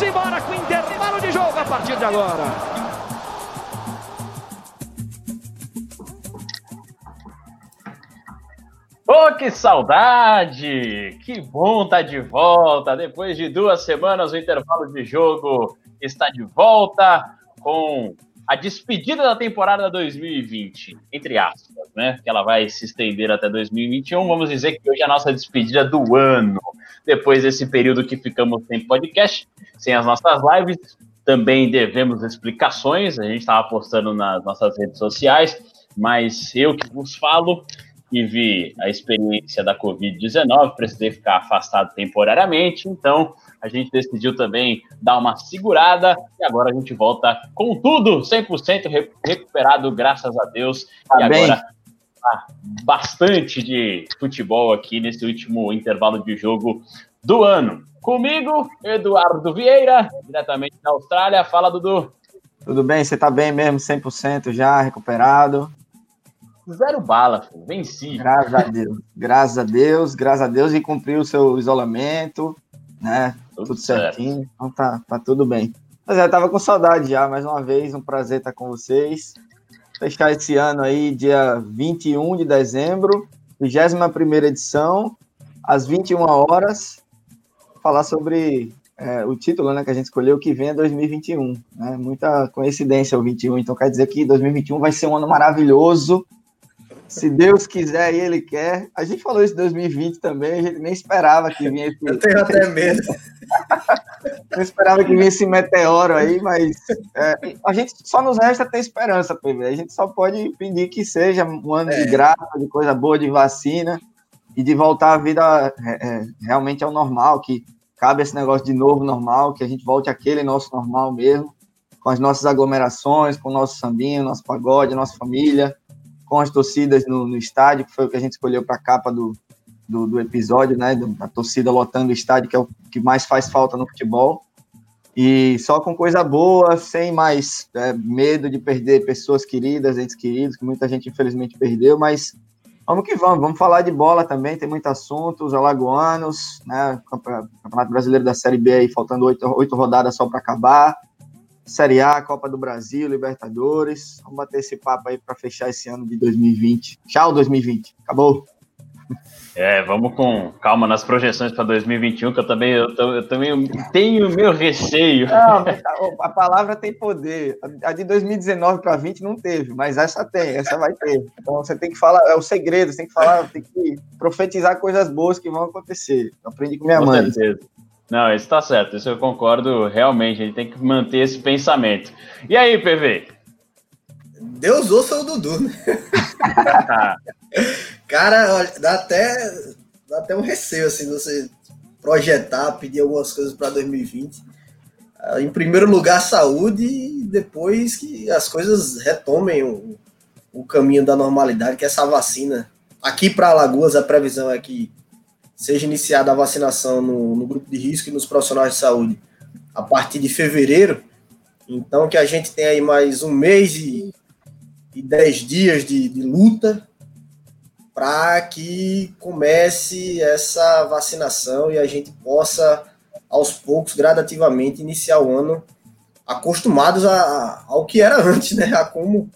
Vamos embora com intervalo de jogo a partir de agora. Oh, que saudade! Que bom estar tá de volta. Depois de duas semanas, o intervalo de jogo está de volta com a despedida da temporada 2020, entre aspas, né? Que ela vai se estender até 2021. Vamos dizer que hoje é a nossa despedida do ano. Depois desse período que ficamos sem podcast, sem as nossas lives, também devemos explicações. A gente estava postando nas nossas redes sociais, mas eu que vos falo tive a experiência da Covid-19, precisei ficar afastado temporariamente, então a gente decidiu também dar uma segurada e agora a gente volta com tudo, 100% recuperado, graças a Deus. Tá e bem. agora bastante de futebol aqui nesse último intervalo de jogo do ano. Comigo, Eduardo Vieira, diretamente da Austrália. Fala, Dudu. Tudo bem? Você tá bem mesmo, 100% já, recuperado? Zero bala, filho. venci. Graças a Deus. Graças a Deus, graças a Deus e cumpriu o seu isolamento, né? Tudo, tudo certinho. Então tá, tá tudo bem. Mas é, eu tava com saudade já, mais uma vez, um prazer estar com vocês. Fechar esse ano aí, dia 21 de dezembro, 21 edição, às 21 horas, falar sobre é, o título né, que a gente escolheu, que vem é 2021. Né? Muita coincidência o 21, então quer dizer que 2021 vai ser um ano maravilhoso, se Deus quiser e Ele quer. A gente falou isso em 2020 também, a gente nem esperava que vinha esse. Eu tenho até medo. Não esperava que vinha esse meteoro aí, mas é, a gente só nos resta ter esperança, PV. A gente só pode pedir que seja um ano é. de graça, de coisa boa, de vacina e de voltar a vida é, é, realmente ao normal, que cabe esse negócio de novo normal, que a gente volte àquele nosso normal mesmo, com as nossas aglomerações, com o nosso sambinho, nosso pagode, nossa família, com as torcidas no, no estádio, que foi o que a gente escolheu para a capa do, do, do, episódio, né? A torcida lotando o estádio, que é o que mais faz falta no futebol. E só com coisa boa, sem mais é, medo de perder pessoas queridas, entes queridos, que muita gente infelizmente perdeu, mas vamos que vamos, vamos falar de bola também, tem muito assunto, os alagoanos, né? Campeonato Brasileiro da Série B aí, faltando oito, oito rodadas só para acabar. Série A, Copa do Brasil, Libertadores. Vamos bater esse papo aí para fechar esse ano de 2020. Tchau, 2020. Acabou. É, vamos com calma nas projeções para 2021, que eu também, eu, eu, também tenho meu receio. Não, a palavra tem poder. A de 2019 para 20 não teve, mas essa tem, essa vai ter. Então você tem que falar, é o segredo, você tem que falar, tem que profetizar coisas boas que vão acontecer. Eu aprendi com minha com mãe. Certeza. Não, isso tá certo, isso eu concordo realmente, a gente tem que manter esse pensamento. E aí, PV? Deus ouça o Dudu, né? Cara, olha, dá até, dá até um receio, assim, você projetar, pedir algumas coisas para 2020. Ah, em primeiro lugar, saúde, e depois que as coisas retomem o, o caminho da normalidade, que é essa vacina. Aqui para Alagoas, a previsão é que seja iniciada a vacinação no, no, grupo de risco e nos profissionais de saúde a partir de fevereiro. Então, que a gente tem aí mais um mês e, e dez dias de, de luta para que comece essa vacinação e a gente possa, aos poucos, gradativamente, iniciar o ano acostumados a, ao que era antes, né? A como,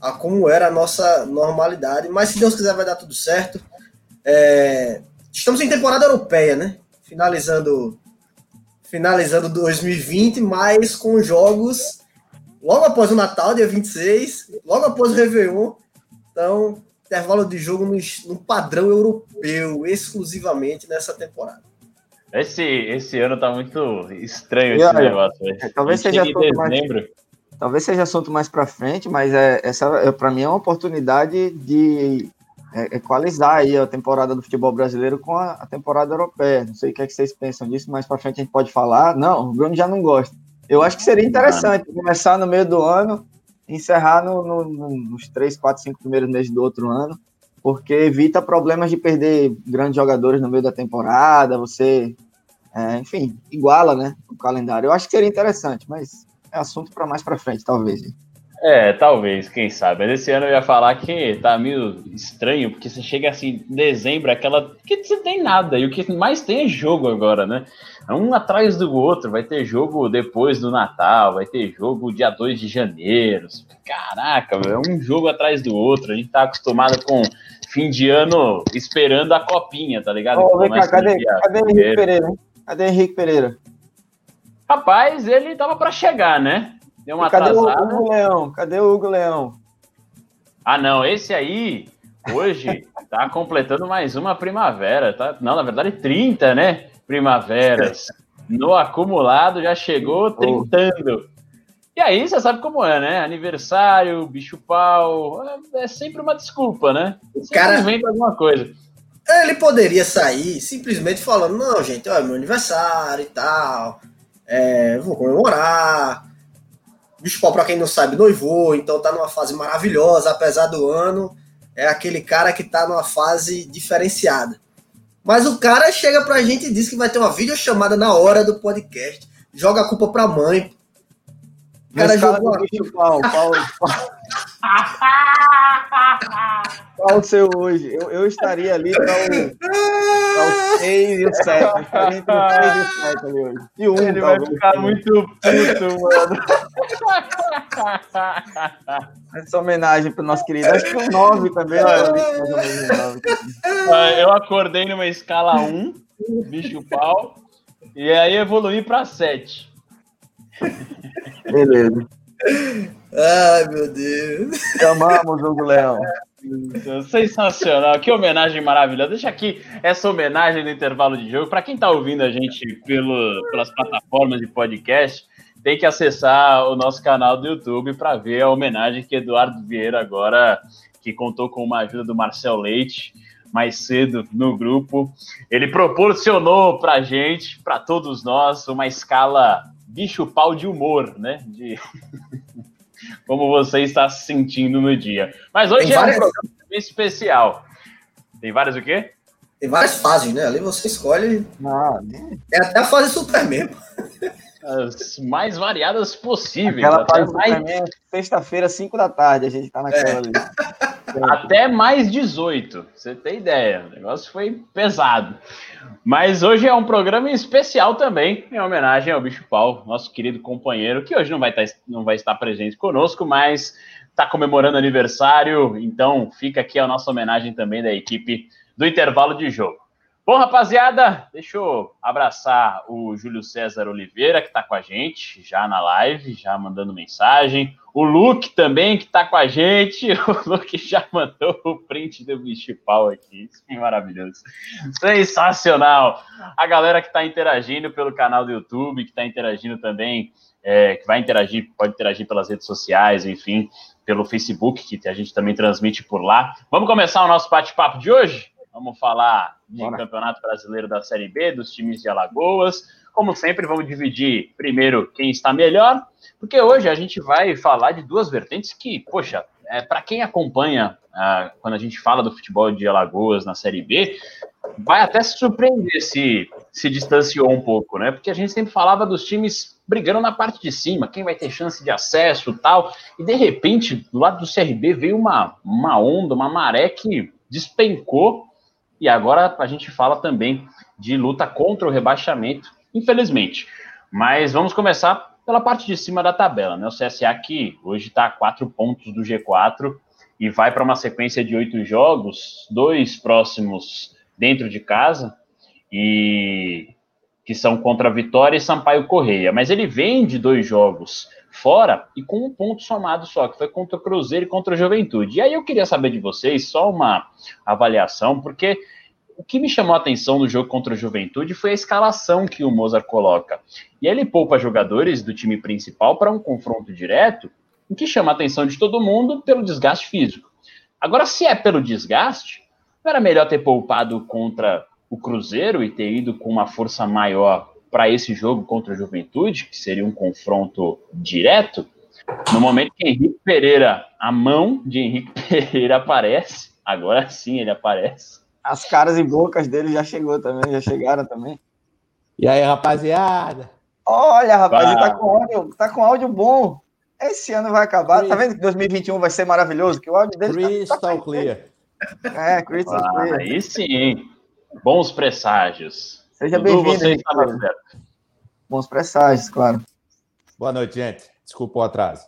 a como era a nossa normalidade. Mas se Deus quiser, vai dar tudo certo. É, Estamos em temporada europeia, né? Finalizando finalizando 2020, mas com jogos logo após o Natal, dia 26, logo após o Réveillon. Então, intervalo de jogo no, no padrão europeu, exclusivamente nessa temporada. Esse, esse ano tá muito estranho esse olha, negócio. É, talvez seja assunto mais, talvez seja assunto mais para frente, mas é, essa é, para mim é uma oportunidade de equalizar aí a temporada do futebol brasileiro com a, a, temporada europeia. Não sei o que, é que vocês pensam disso, mas para frente a gente pode falar. Não, o Bruno já não gosta. Eu acho que seria interessante começar no meio do ano, encerrar no, no, no, nos três, quatro, cinco primeiros meses do outro ano, porque evita problemas de perder grandes jogadores no meio da temporada. Você, é, enfim, iguala, né, o calendário. Eu acho que seria interessante, mas é assunto para mais para frente, talvez. É, talvez, quem sabe. Mas esse ano eu ia falar que tá meio estranho, porque você chega assim, em dezembro, aquela. que você tem nada. E o que mais tem é jogo agora, né? Um atrás do outro. Vai ter jogo depois do Natal, vai ter jogo dia 2 de janeiro. Caraca, é um jogo atrás do outro. A gente tá acostumado com fim de ano esperando a copinha, tá ligado? Vem cá, cadê, cadê Henrique Pereira? Hein? Cadê Henrique Pereira? Rapaz, ele tava para chegar, né? Deu uma cadê atrasada. o Hugo Leão? Cadê o Hugo Leão? Ah, não, esse aí, hoje, tá completando mais uma primavera, tá? Não, na verdade, 30, né? Primaveras. No acumulado já chegou trintando. E aí, você sabe como é, né? Aniversário, bicho pau, é, sempre uma desculpa, né? O cara inventa alguma coisa. Ele poderia sair simplesmente falando: não, gente, ó, é meu aniversário e tal, é, vou comemorar. Bicho Pau, pra quem não sabe, noivou, então tá numa fase maravilhosa, apesar do ano. É aquele cara que tá numa fase diferenciada. Mas o cara chega pra gente e diz que vai ter uma videochamada na hora do podcast. Joga a culpa pra mãe. O cara jogou. Bicho Pau, Paulo. Qual o seu hoje? Eu, eu estaria ali para o 6 e o 7. Estaria entre o 3 e o 7 ali hoje. E um, Ele vai ficar muito puto, mano. Essa homenagem para o nosso querido. Acho que o 9 também. Eu acordei numa escala 1, bicho pau, e aí evoluí para 7. Beleza. Ai, meu Deus. Chamamos o Leão. Sensacional, que homenagem maravilhosa. Deixa aqui essa homenagem no intervalo de jogo. Para quem está ouvindo a gente pelo, pelas plataformas de podcast, tem que acessar o nosso canal do YouTube para ver a homenagem que Eduardo Vieira agora, que contou com uma ajuda do Marcel Leite mais cedo no grupo, ele proporcionou para a gente, para todos nós, uma escala bicho pau de humor, né? De como você está se sentindo no dia. Mas hoje Tem é várias... um programa especial. Tem várias o quê? Tem várias fases, né? Ali você escolhe. Ah, é até a fase super mesmo. As mais variadas possíveis. Aquela fase mais... sexta-feira, 5 da tarde, a gente tá naquela é. ali. Até mais 18, você tem ideia. O negócio foi pesado. Mas hoje é um programa especial também, em homenagem ao Bicho Pau, nosso querido companheiro, que hoje não vai estar, tá, não vai estar presente conosco, mas está comemorando aniversário. Então fica aqui a nossa homenagem também da equipe do intervalo de jogo. Bom, rapaziada, deixa eu abraçar o Júlio César Oliveira, que está com a gente já na live, já mandando mensagem. O Luke também, que está com a gente. O Luke já mandou o print do bicho pau aqui. Isso é maravilhoso. Sensacional. A galera que está interagindo pelo canal do YouTube, que está interagindo também, é, que vai interagir, pode interagir pelas redes sociais, enfim, pelo Facebook, que a gente também transmite por lá. Vamos começar o nosso bate-papo de hoje? Vamos falar de Bora. Campeonato Brasileiro da Série B, dos times de Alagoas. Como sempre, vamos dividir primeiro quem está melhor, porque hoje a gente vai falar de duas vertentes que, poxa, é, para quem acompanha ah, quando a gente fala do futebol de Alagoas na Série B, vai até se surpreender se se distanciou um pouco, né? Porque a gente sempre falava dos times brigando na parte de cima, quem vai ter chance de acesso tal, e de repente, do lado do CRB veio uma, uma onda, uma maré que despencou e agora a gente fala também de luta contra o rebaixamento, infelizmente. Mas vamos começar pela parte de cima da tabela, né? O CSA que hoje está a quatro pontos do G4 e vai para uma sequência de oito jogos, dois próximos dentro de casa e que são contra Vitória e Sampaio Correia. Mas ele vem de dois jogos fora e com um ponto somado só, que foi contra o Cruzeiro e contra a Juventude. E aí eu queria saber de vocês só uma avaliação, porque o que me chamou a atenção no jogo contra a Juventude foi a escalação que o Mozart coloca. E ele poupa jogadores do time principal para um confronto direto, o que chama a atenção de todo mundo pelo desgaste físico. Agora, se é pelo desgaste, não era melhor ter poupado contra o Cruzeiro e ter ido com uma força maior para esse jogo contra a Juventude, que seria um confronto direto, no momento que Henrique Pereira, a mão de Henrique Pereira aparece, agora sim ele aparece. As caras e bocas dele já chegou também, já chegaram também. E aí, rapaziada? Olha, rapaz, ele tá com áudio, tá com áudio bom. esse ano vai acabar. Tá vendo que 2021 vai ser maravilhoso? Que o áudio dele tá- Crystal tá, clear. É, Crystal Ah, Clear. aí sim. Bons presságios. Seja bem-vindo. Bons presságios, claro. Boa noite, gente. Desculpa o atraso.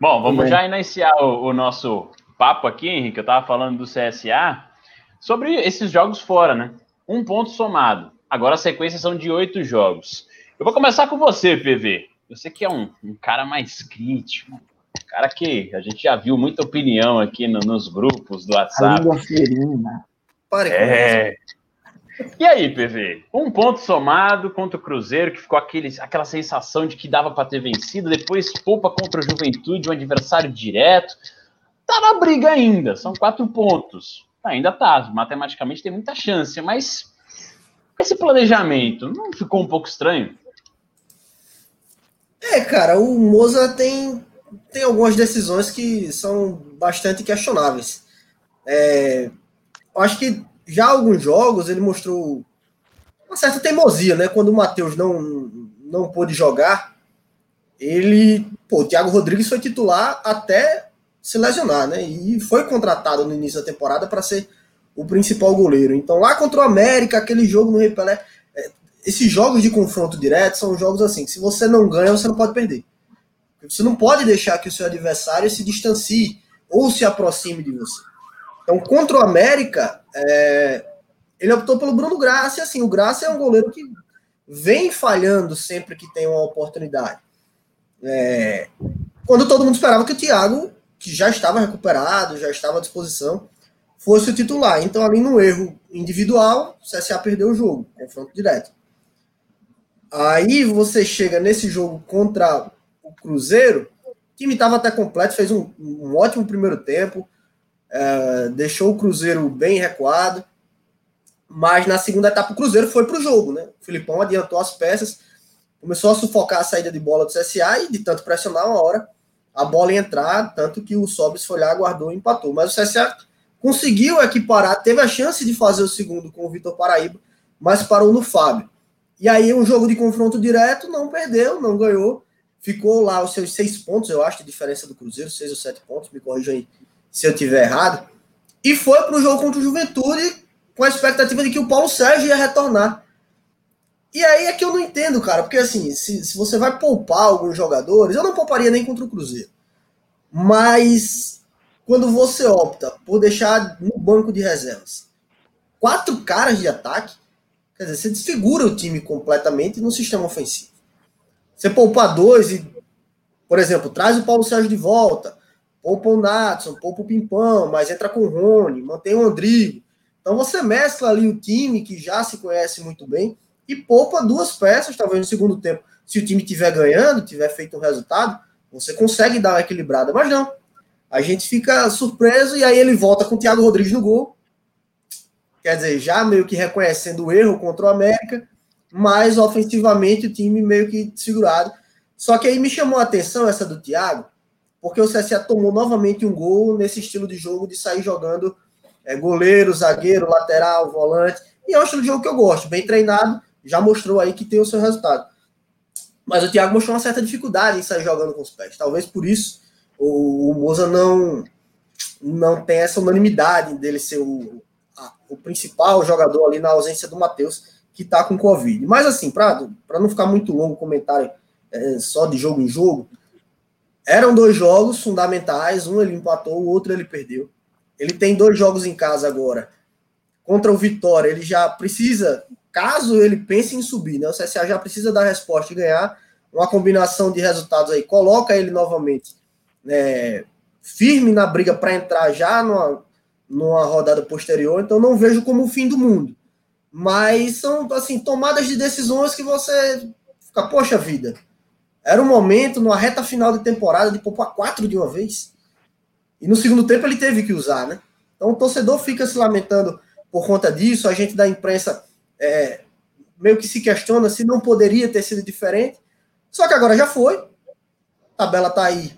Bom, vamos já iniciar o, o nosso papo aqui, Henrique. Eu estava falando do CSA sobre esses jogos fora, né? Um ponto somado. Agora a sequência são de oito jogos. Eu vou começar com você, PV. Você que é um, um cara mais crítico, um cara que a gente já viu muita opinião aqui no- nos grupos do A WhatsApp. língua ferina. Isso. É. E aí, PV? Um ponto somado contra o Cruzeiro, que ficou aquele, aquela sensação de que dava para ter vencido, depois poupa contra o Juventude, um adversário direto. Tá na briga ainda, são quatro pontos. Ainda tá, matematicamente tem muita chance, mas esse planejamento não ficou um pouco estranho? É, cara, o Moza tem, tem algumas decisões que são bastante questionáveis. É, acho que já alguns jogos ele mostrou uma certa teimosia, né? Quando o Matheus não, não pôde jogar, ele. Pô, o Thiago Rodrigues foi titular até se lesionar, né? E foi contratado no início da temporada para ser o principal goleiro. Então, lá contra o América, aquele jogo no Rei Pelé, é, esses jogos de confronto direto são jogos assim, que se você não ganha, você não pode perder. Você não pode deixar que o seu adversário se distancie ou se aproxime de você. Então, contra o América, é, ele optou pelo Bruno Graça, e assim, o Graça é um goleiro que vem falhando sempre que tem uma oportunidade. É, quando todo mundo esperava que o Thiago, que já estava recuperado, já estava à disposição, fosse o titular. Então, ali no erro individual, o CSA perdeu o jogo, confronto direto. Aí você chega nesse jogo contra o Cruzeiro, o time estava até completo, fez um, um ótimo primeiro tempo, é, deixou o Cruzeiro bem recuado, mas na segunda etapa o Cruzeiro foi para o jogo, né? O Filipão adiantou as peças, começou a sufocar a saída de bola do CSA e de tanto pressionar uma hora a bola entrar, tanto que o Sobis foi lá, guardou e empatou. Mas o CSA conseguiu equiparar, teve a chance de fazer o segundo com o Vitor Paraíba, mas parou no Fábio. E aí um jogo de confronto direto, não perdeu, não ganhou, ficou lá os seus seis pontos, eu acho, de diferença do Cruzeiro, seis ou sete pontos, me corrijam aí se eu tiver errado, e foi para o jogo contra o Juventude com a expectativa de que o Paulo Sérgio ia retornar. E aí é que eu não entendo, cara, porque assim, se, se você vai poupar alguns jogadores, eu não pouparia nem contra o Cruzeiro. Mas quando você opta por deixar no banco de reservas quatro caras de ataque, quer dizer, você desfigura o time completamente no sistema ofensivo. Você poupar dois e, por exemplo, traz o Paulo Sérgio de volta, poupa o Natson, poupa o Pimpão, mas entra com o Rony, mantém o Andrigo. Então você mescla ali o time que já se conhece muito bem e poupa duas peças, talvez no segundo tempo. Se o time estiver ganhando, tiver feito um resultado, você consegue dar uma equilibrada, mas não. A gente fica surpreso e aí ele volta com o Thiago Rodrigues no gol. Quer dizer, já meio que reconhecendo o erro contra o América, mas ofensivamente o time meio que segurado. Só que aí me chamou a atenção essa do Thiago, porque o CSA tomou novamente um gol nesse estilo de jogo de sair jogando é, goleiro, zagueiro, lateral, volante. E é um estilo de jogo que eu gosto, bem treinado, já mostrou aí que tem o seu resultado. Mas o Thiago mostrou uma certa dificuldade em sair jogando com os pés. Talvez por isso o, o Moza não, não tem essa unanimidade dele ser o, a, o principal jogador ali na ausência do Matheus, que está com Covid. Mas assim, para não ficar muito longo o comentário é, só de jogo em jogo, eram dois jogos fundamentais, um ele empatou, o outro ele perdeu. Ele tem dois jogos em casa agora. Contra o Vitória, ele já precisa, caso ele pense em subir, né? O CSA já precisa dar resposta e ganhar. Uma combinação de resultados aí coloca ele novamente né, firme na briga para entrar já numa, numa rodada posterior. Então não vejo como o fim do mundo. Mas são assim tomadas de decisões que você fica, poxa vida, era um momento, numa reta final de temporada, de poupar quatro de uma vez. E no segundo tempo ele teve que usar, né? Então o torcedor fica se lamentando por conta disso. A gente da imprensa é, meio que se questiona se não poderia ter sido diferente. Só que agora já foi. A tabela tá aí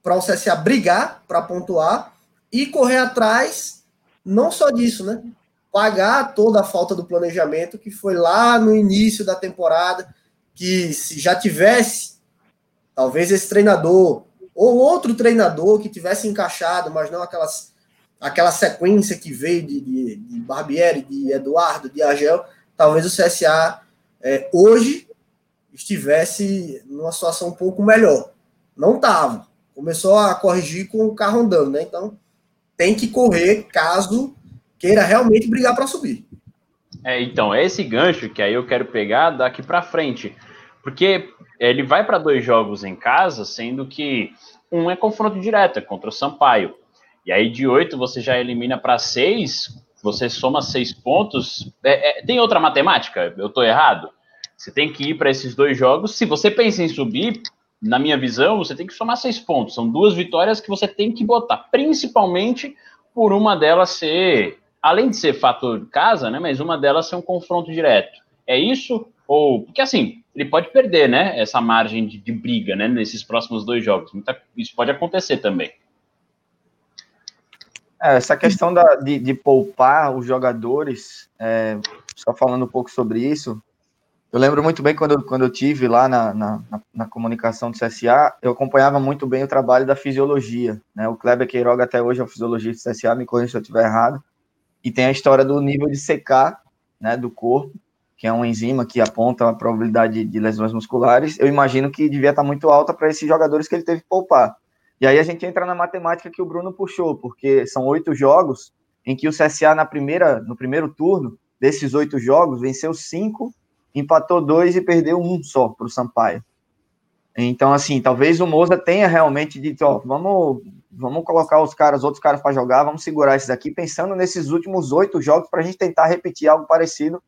para o CSA brigar, para pontuar e correr atrás, não só disso, né? Pagar toda a falta do planejamento que foi lá no início da temporada, que se já tivesse Talvez esse treinador ou outro treinador que tivesse encaixado, mas não aquelas, aquela sequência que veio de, de, de Barbieri, de Eduardo, de Agel, talvez o CSA é, hoje estivesse numa situação um pouco melhor. Não estava. Começou a corrigir com o carro andando, né? Então tem que correr caso queira realmente brigar para subir. É, então, é esse gancho que aí eu quero pegar daqui para frente. Porque ele vai para dois jogos em casa, sendo que um é confronto direto, é contra o Sampaio. E aí de oito você já elimina para seis, você soma seis pontos. É, é, tem outra matemática? Eu estou errado? Você tem que ir para esses dois jogos. Se você pensa em subir, na minha visão, você tem que somar seis pontos. São duas vitórias que você tem que botar, principalmente por uma delas ser, além de ser fator casa, né? Mas uma delas ser um confronto direto. É isso? Ou porque assim, ele pode perder, né? Essa margem de, de briga, né? Nesses próximos dois jogos. Muita, isso pode acontecer também. É, essa questão da, de, de, poupar os jogadores, é, só falando um pouco sobre isso, eu lembro muito bem quando, quando eu tive lá na, na, na, comunicação do CSA, eu acompanhava muito bem o trabalho da fisiologia. Né? O Kleber Queiroga até hoje é o fisiologista do CSA, me corrija se eu estiver errado. E tem a história do nível de secar né, do corpo, que é uma enzima que aponta a probabilidade de lesões musculares. Eu imagino que devia estar muito alta para esses jogadores que ele teve que poupar. E aí a gente entra na matemática que o Bruno puxou, porque são oito jogos em que o CSA na primeira, no primeiro turno desses oito jogos venceu cinco empatou dois e perdeu um só para o Sampaio. Então, assim, talvez o Moza tenha realmente dito, ó, vamos, vamos colocar os caras, outros caras para jogar, vamos segurar esses aqui, pensando nesses últimos oito jogos para a gente tentar repetir algo parecido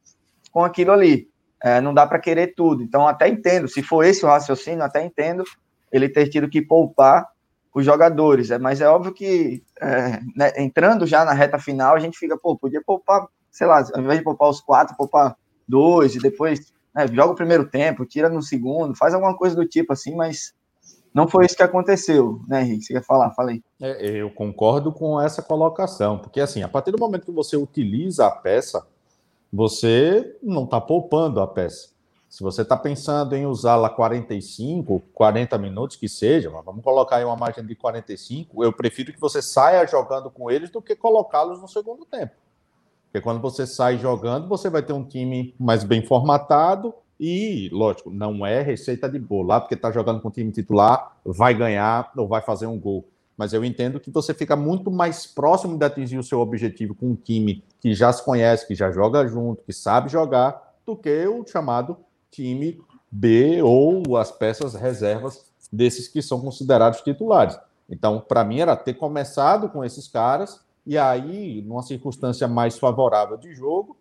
com aquilo ali. É, não dá para querer tudo. Então, até entendo, se for esse o raciocínio, até entendo ele ter tido que poupar os jogadores. É, mas é óbvio que, é, né, entrando já na reta final, a gente fica, pô, podia poupar, sei lá, ao invés de poupar os quatro, poupar dois, e depois né, joga o primeiro tempo, tira no segundo, faz alguma coisa do tipo assim, mas não foi isso que aconteceu, né, Henrique? Você quer falar? Falei. É, eu concordo com essa colocação, porque assim, a partir do momento que você utiliza a peça, você não está poupando a peça. Se você está pensando em usá-la 45, 40 minutos, que seja, vamos colocar aí uma margem de 45, eu prefiro que você saia jogando com eles do que colocá-los no segundo tempo. Porque quando você sai jogando, você vai ter um time mais bem formatado e, lógico, não é receita de bolo. Lá, porque está jogando com o time titular, vai ganhar ou vai fazer um gol. Mas eu entendo que você fica muito mais próximo de atingir o seu objetivo com um time que já se conhece, que já joga junto, que sabe jogar, do que o chamado time B ou as peças reservas desses que são considerados titulares. Então, para mim, era ter começado com esses caras e aí, numa circunstância mais favorável de jogo,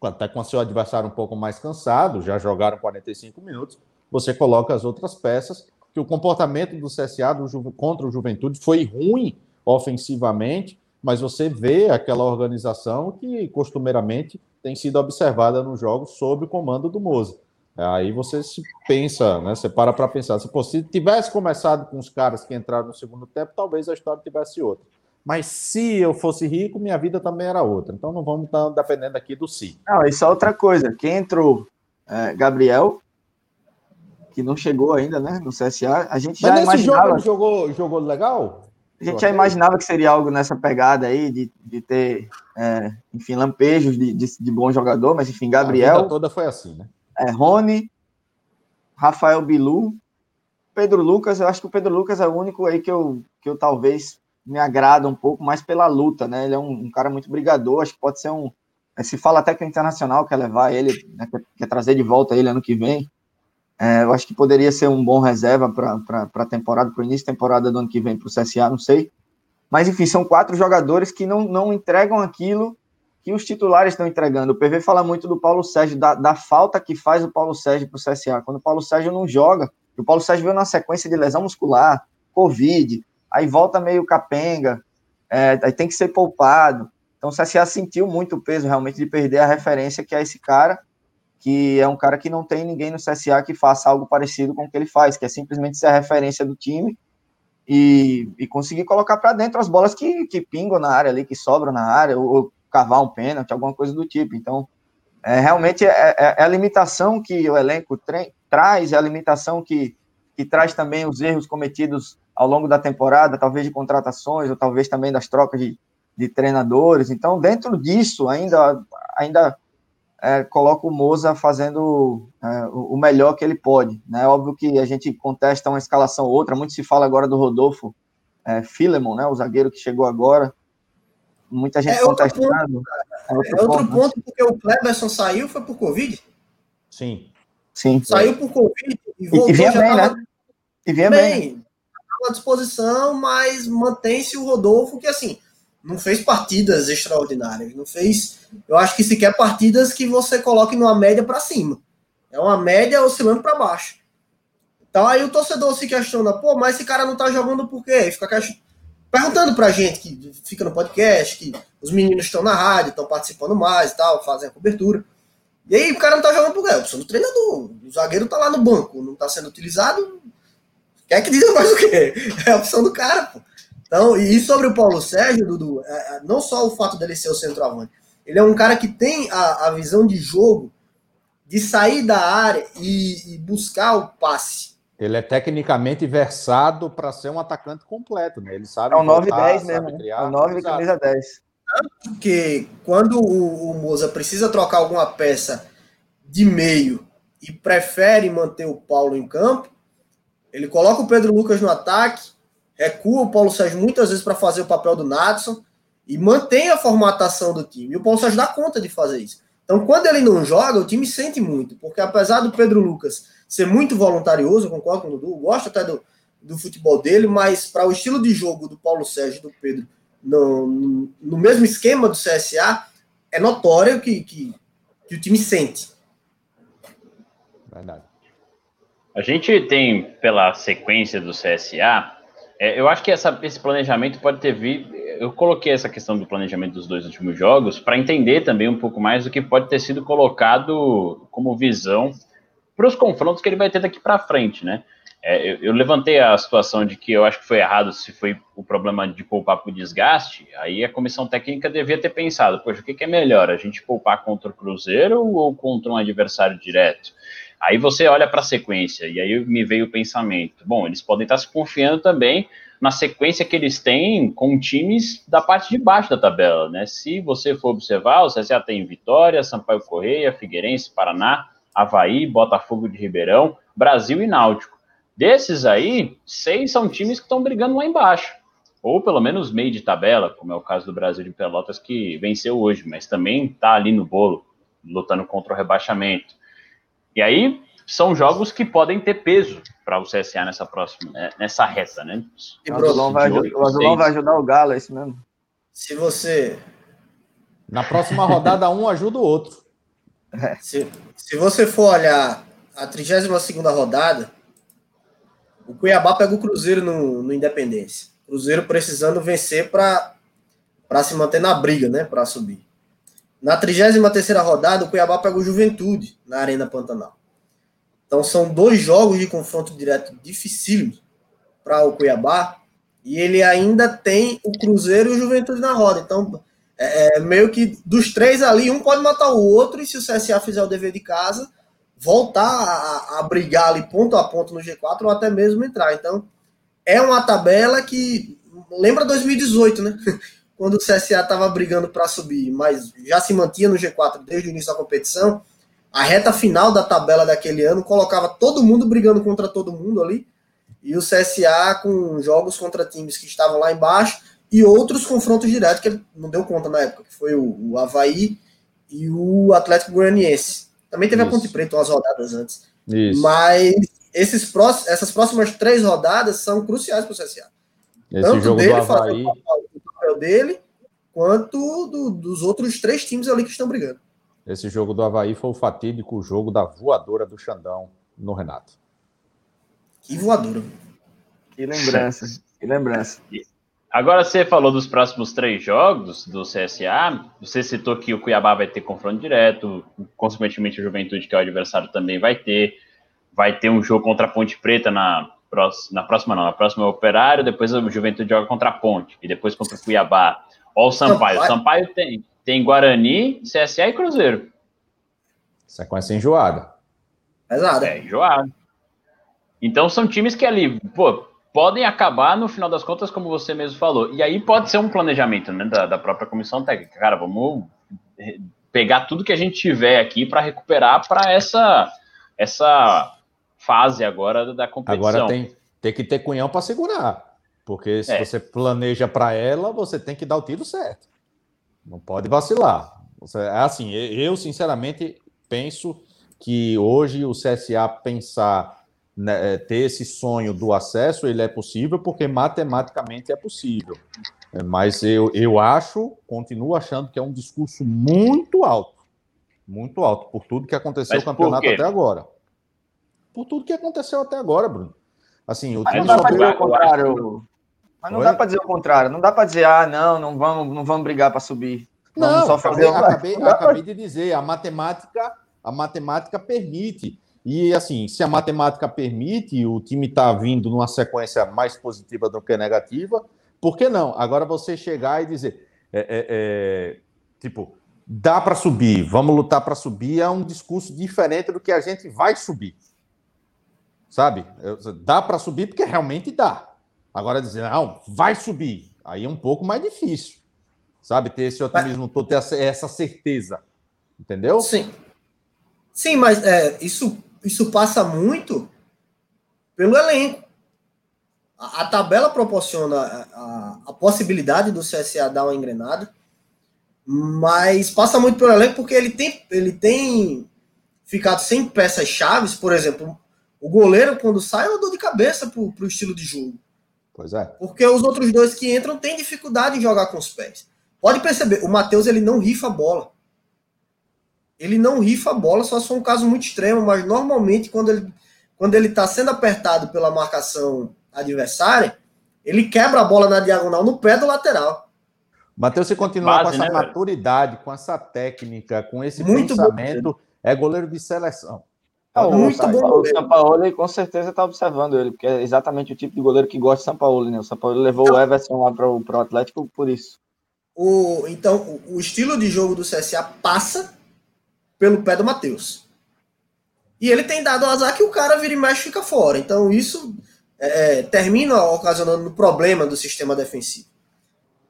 até com o seu adversário um pouco mais cansado, já jogaram 45 minutos, você coloca as outras peças, que o comportamento do CSA do contra o Juventude foi ruim ofensivamente, mas você vê aquela organização que costumeiramente tem sido observada nos jogos sob o comando do Moza. Aí você se pensa, né? Você para para pensar. Se, pô, se tivesse começado com os caras que entraram no segundo tempo, talvez a história tivesse outra. Mas se eu fosse rico, minha vida também era outra. Então não vamos estar dependendo aqui do si. Não, isso é outra coisa. Quem entrou, é, Gabriel, que não chegou ainda, né, no CSA, a gente Mas já imaginava... Jogo jogou, jogou legal? A gente já imaginava que seria algo nessa pegada aí, de, de ter, é, enfim, lampejos de, de, de, bom jogador, mas enfim, Gabriel... A toda foi assim, né? É, Rony, Rafael Bilu, Pedro Lucas, eu acho que o Pedro Lucas é o único aí que eu, que eu talvez me agrada um pouco mais pela luta, né? Ele é um, um cara muito brigador, acho que pode ser um. É, se fala até que o Internacional quer levar ele, né, quer, quer, trazer de volta ele ano que vem. É, eu acho que poderia ser um bom reserva para a temporada, para o início da temporada do ano que vem para o CSA, não sei. Mas, enfim, são quatro jogadores que não, não entregam aquilo que os titulares estão entregando. O PV fala muito do Paulo Sérgio, da, da falta que faz o Paulo Sérgio para o CSA. Quando o Paulo Sérgio não joga, o Paulo Sérgio veio na sequência de lesão muscular, Covid, aí volta meio capenga, é, aí tem que ser poupado. Então o CSA sentiu muito o peso realmente de perder a referência que é esse cara, que é um cara que não tem ninguém no CSA que faça algo parecido com o que ele faz, que é simplesmente ser a referência do time e, e conseguir colocar para dentro as bolas que, que pingam na área ali, que sobram na área, ou, ou cavar um pênalti, alguma coisa do tipo. Então, é, realmente é, é, é a limitação que o elenco traz, é a limitação que que traz também os erros cometidos ao longo da temporada, talvez de contratações, ou talvez também das trocas de, de treinadores. Então, dentro disso, ainda, ainda é, coloca o Moza fazendo é, o melhor que ele pode. Né? Óbvio que a gente contesta uma escalação ou outra, muito se fala agora do Rodolfo é, Filemon, né, o zagueiro que chegou agora, muita gente é contestando. Ponto, é outro, é outro ponto, ponto né? porque o Cleberson saiu, foi por Covid? Sim. Sim. Saiu por Covid e voltou, e, vinha bem, tava, né? E vinha bem. bem. à disposição, mas mantém-se o Rodolfo, que assim, não fez partidas extraordinárias, não fez, eu acho que sequer partidas que você coloque numa média para cima. É uma média oscilando para baixo. Então aí o torcedor se questiona, pô, mas esse cara não tá jogando por quê? Fica perguntando pra gente que fica no podcast, que os meninos estão na rádio, estão participando mais e tal, fazem a cobertura. E aí o cara não tá jogando por quê? A opção do treinador. O zagueiro tá lá no banco, não tá sendo utilizado. Quer que diga mais o quê? É a opção do cara, pô. Então, e sobre o Paulo Sérgio, Dudu, é, é, não só o fato dele ser o centroavante, ele é um cara que tem a, a visão de jogo de sair da área e, e buscar o passe. Ele é tecnicamente versado para ser um atacante completo, né? Ele sabe. É um 9 10 mesmo. Né? Criar, é um 9 camisa 10. Porque quando o, o Moza precisa trocar alguma peça de meio e prefere manter o Paulo em campo, ele coloca o Pedro Lucas no ataque, recua o Paulo Sérgio muitas vezes para fazer o papel do Natson e mantém a formatação do time. E o Paulo Sérgio dá conta de fazer isso. Então, quando ele não joga, o time sente muito, porque apesar do Pedro Lucas ser muito voluntarioso, eu concordo com o Dudu, gosto até do, do futebol dele, mas para o estilo de jogo do Paulo Sérgio e do Pedro, no, no, no, mesmo esquema do CSA, é notório que, que, que o time sente. Verdade. A gente tem, pela sequência do CSA, é, eu acho que essa, esse planejamento pode ter vindo. Eu coloquei essa questão do planejamento dos dois últimos jogos para entender também um pouco mais do que pode ter sido colocado como visão para os confrontos que ele vai ter daqui para frente, né? É, eu, eu, levantei a situação de que eu acho que foi errado se foi o problema de poupar para o desgaste, aí a comissão técnica devia ter pensado, poxa, o que, que é melhor, a gente poupar contra o Cruzeiro ou contra um adversário direto? Aí você olha para a sequência, e aí me veio o pensamento, bom, eles podem estar se confiando também na sequência que eles têm com times da parte de baixo da tabela, né? Se você for observar, o CSA tem Vitória, Sampaio Correia, Figueirense, Paraná, Havaí, Botafogo de Ribeirão, Brasil e Náutico. Desses aí, seis são times que estão brigando lá embaixo. Ou pelo menos meio de tabela, como é o caso do Brasil de Pelotas, que venceu hoje, mas também está ali no bolo, lutando contra o rebaixamento. E aí, são jogos que podem ter peso para o CSA nessa próxima, né, nessa reta, né? O Azulão, vai, o Azulão vai ajudar o Galo, é isso mesmo? Se você. Na próxima rodada, um ajuda o outro. É. Se, se você for olhar a 32 rodada, o Cuiabá pega o Cruzeiro no, no Independência. Cruzeiro precisando vencer para se manter na briga, né? Para subir. Na 33 rodada, o Cuiabá pega o Juventude na Arena Pantanal. Então são dois jogos de confronto direto dificílimos para o Cuiabá. E ele ainda tem o Cruzeiro e o Juventude na roda. Então é, é, meio que dos três ali, um pode matar o outro, e se o CSA fizer o dever de casa, voltar a, a brigar ali ponto a ponto no G4 ou até mesmo entrar. Então, é uma tabela que lembra 2018, né? Quando o CSA estava brigando para subir, mas já se mantinha no G4 desde o início da competição. A reta final da tabela daquele ano colocava todo mundo brigando contra todo mundo ali. E o CSA com jogos contra times que estavam lá embaixo e outros confrontos diretos que ele não deu conta na época, que foi o, o Havaí e o Atlético Goianiense. Também teve Isso. a Ponte Preta umas rodadas antes. Isso. Mas esses próximos, essas próximas três rodadas são cruciais para o CSA. Esse Tanto jogo dele do Havaí... dele, quanto do, dos outros três times ali que estão brigando. Esse jogo do Havaí foi o fatídico jogo da voadora do Xandão no Renato. Que voadora. Que lembrança. Que lembrança. Agora você falou dos próximos três jogos do CSA. Você citou que o Cuiabá vai ter confronto direto, consequentemente o Juventude, que é o adversário, também vai ter. Vai ter um jogo contra a Ponte Preta na próxima, na próxima não, na próxima é o Operário, depois o Juventude joga contra a Ponte, e depois contra o Cuiabá. Ó o Sampaio. O Sampaio tem, tem Guarani, CSA e Cruzeiro. Sequência enjoada. Pesada. É, enjoada. Então são times que ali, pô, podem acabar no final das contas, como você mesmo falou. E aí pode ser um planejamento né, da, da própria comissão técnica. Cara, vamos pegar tudo que a gente tiver aqui para recuperar para essa essa fase agora da competição. Agora tem, tem que ter cunhão para segurar. Porque se é. você planeja para ela, você tem que dar o tiro certo. Não pode vacilar. Você, é assim, eu sinceramente penso que hoje o CSA pensar né, é, ter esse sonho do acesso, ele é possível porque matematicamente é possível. É, mas eu, eu acho, continuo achando que é um discurso muito alto. Muito alto, por tudo que aconteceu no campeonato até agora. Por tudo que aconteceu até agora, Bruno. Assim, o Mas não dá para dizer o contrário. Mas não Oi? dá para dizer o contrário. Não dá para dizer, ah, não, não vamos, não vamos brigar para subir. Vamos não, só fazer acabei, acabei, acabei de dizer, a matemática, a matemática permite. E assim, se a matemática permite, o time está vindo numa sequência mais positiva do que negativa, por que não? Agora você chegar e dizer, é, é, é, tipo, dá para subir, vamos lutar para subir, é um discurso diferente do que a gente vai subir. Sabe? Dá para subir porque realmente dá. Agora dizer, não, vai subir, aí é um pouco mais difícil. Sabe? Ter esse otimismo todo, ter essa certeza. Entendeu? Sim. Sim, mas é, isso isso passa muito pelo elenco. A, a tabela proporciona a, a, a, possibilidade do CSA dar uma engrenada, mas passa muito pelo elenco porque ele tem, ele tem ficado sem peças chaves, por exemplo, o goleiro quando sai é uma dor de cabeça pro, pro estilo de jogo. Pois é. Porque os outros dois que entram têm dificuldade em jogar com os pés. Pode perceber, o Matheus ele não rifa a bola ele não rifa a bola, só se for um caso muito extremo, mas normalmente quando ele quando ele está sendo apertado pela marcação adversária, ele quebra a bola na diagonal no pé do lateral. Matheus, você continua Base, com essa né, maturidade, velho? com essa técnica, com esse muito pensamento, bom. é goleiro de seleção. Ah, o, muito bom. O São Paulo com certeza está observando ele, porque é exatamente o tipo de goleiro que gosta de São Paulo, né? O São Paulo levou o Everson lá para o Atlético por isso. O, então, o, o estilo de jogo do CSA passa pelo pé do Matheus. E ele tem dado o azar que o cara vira e mexe fica fora. Então isso é, termina ocasionando um problema do sistema defensivo.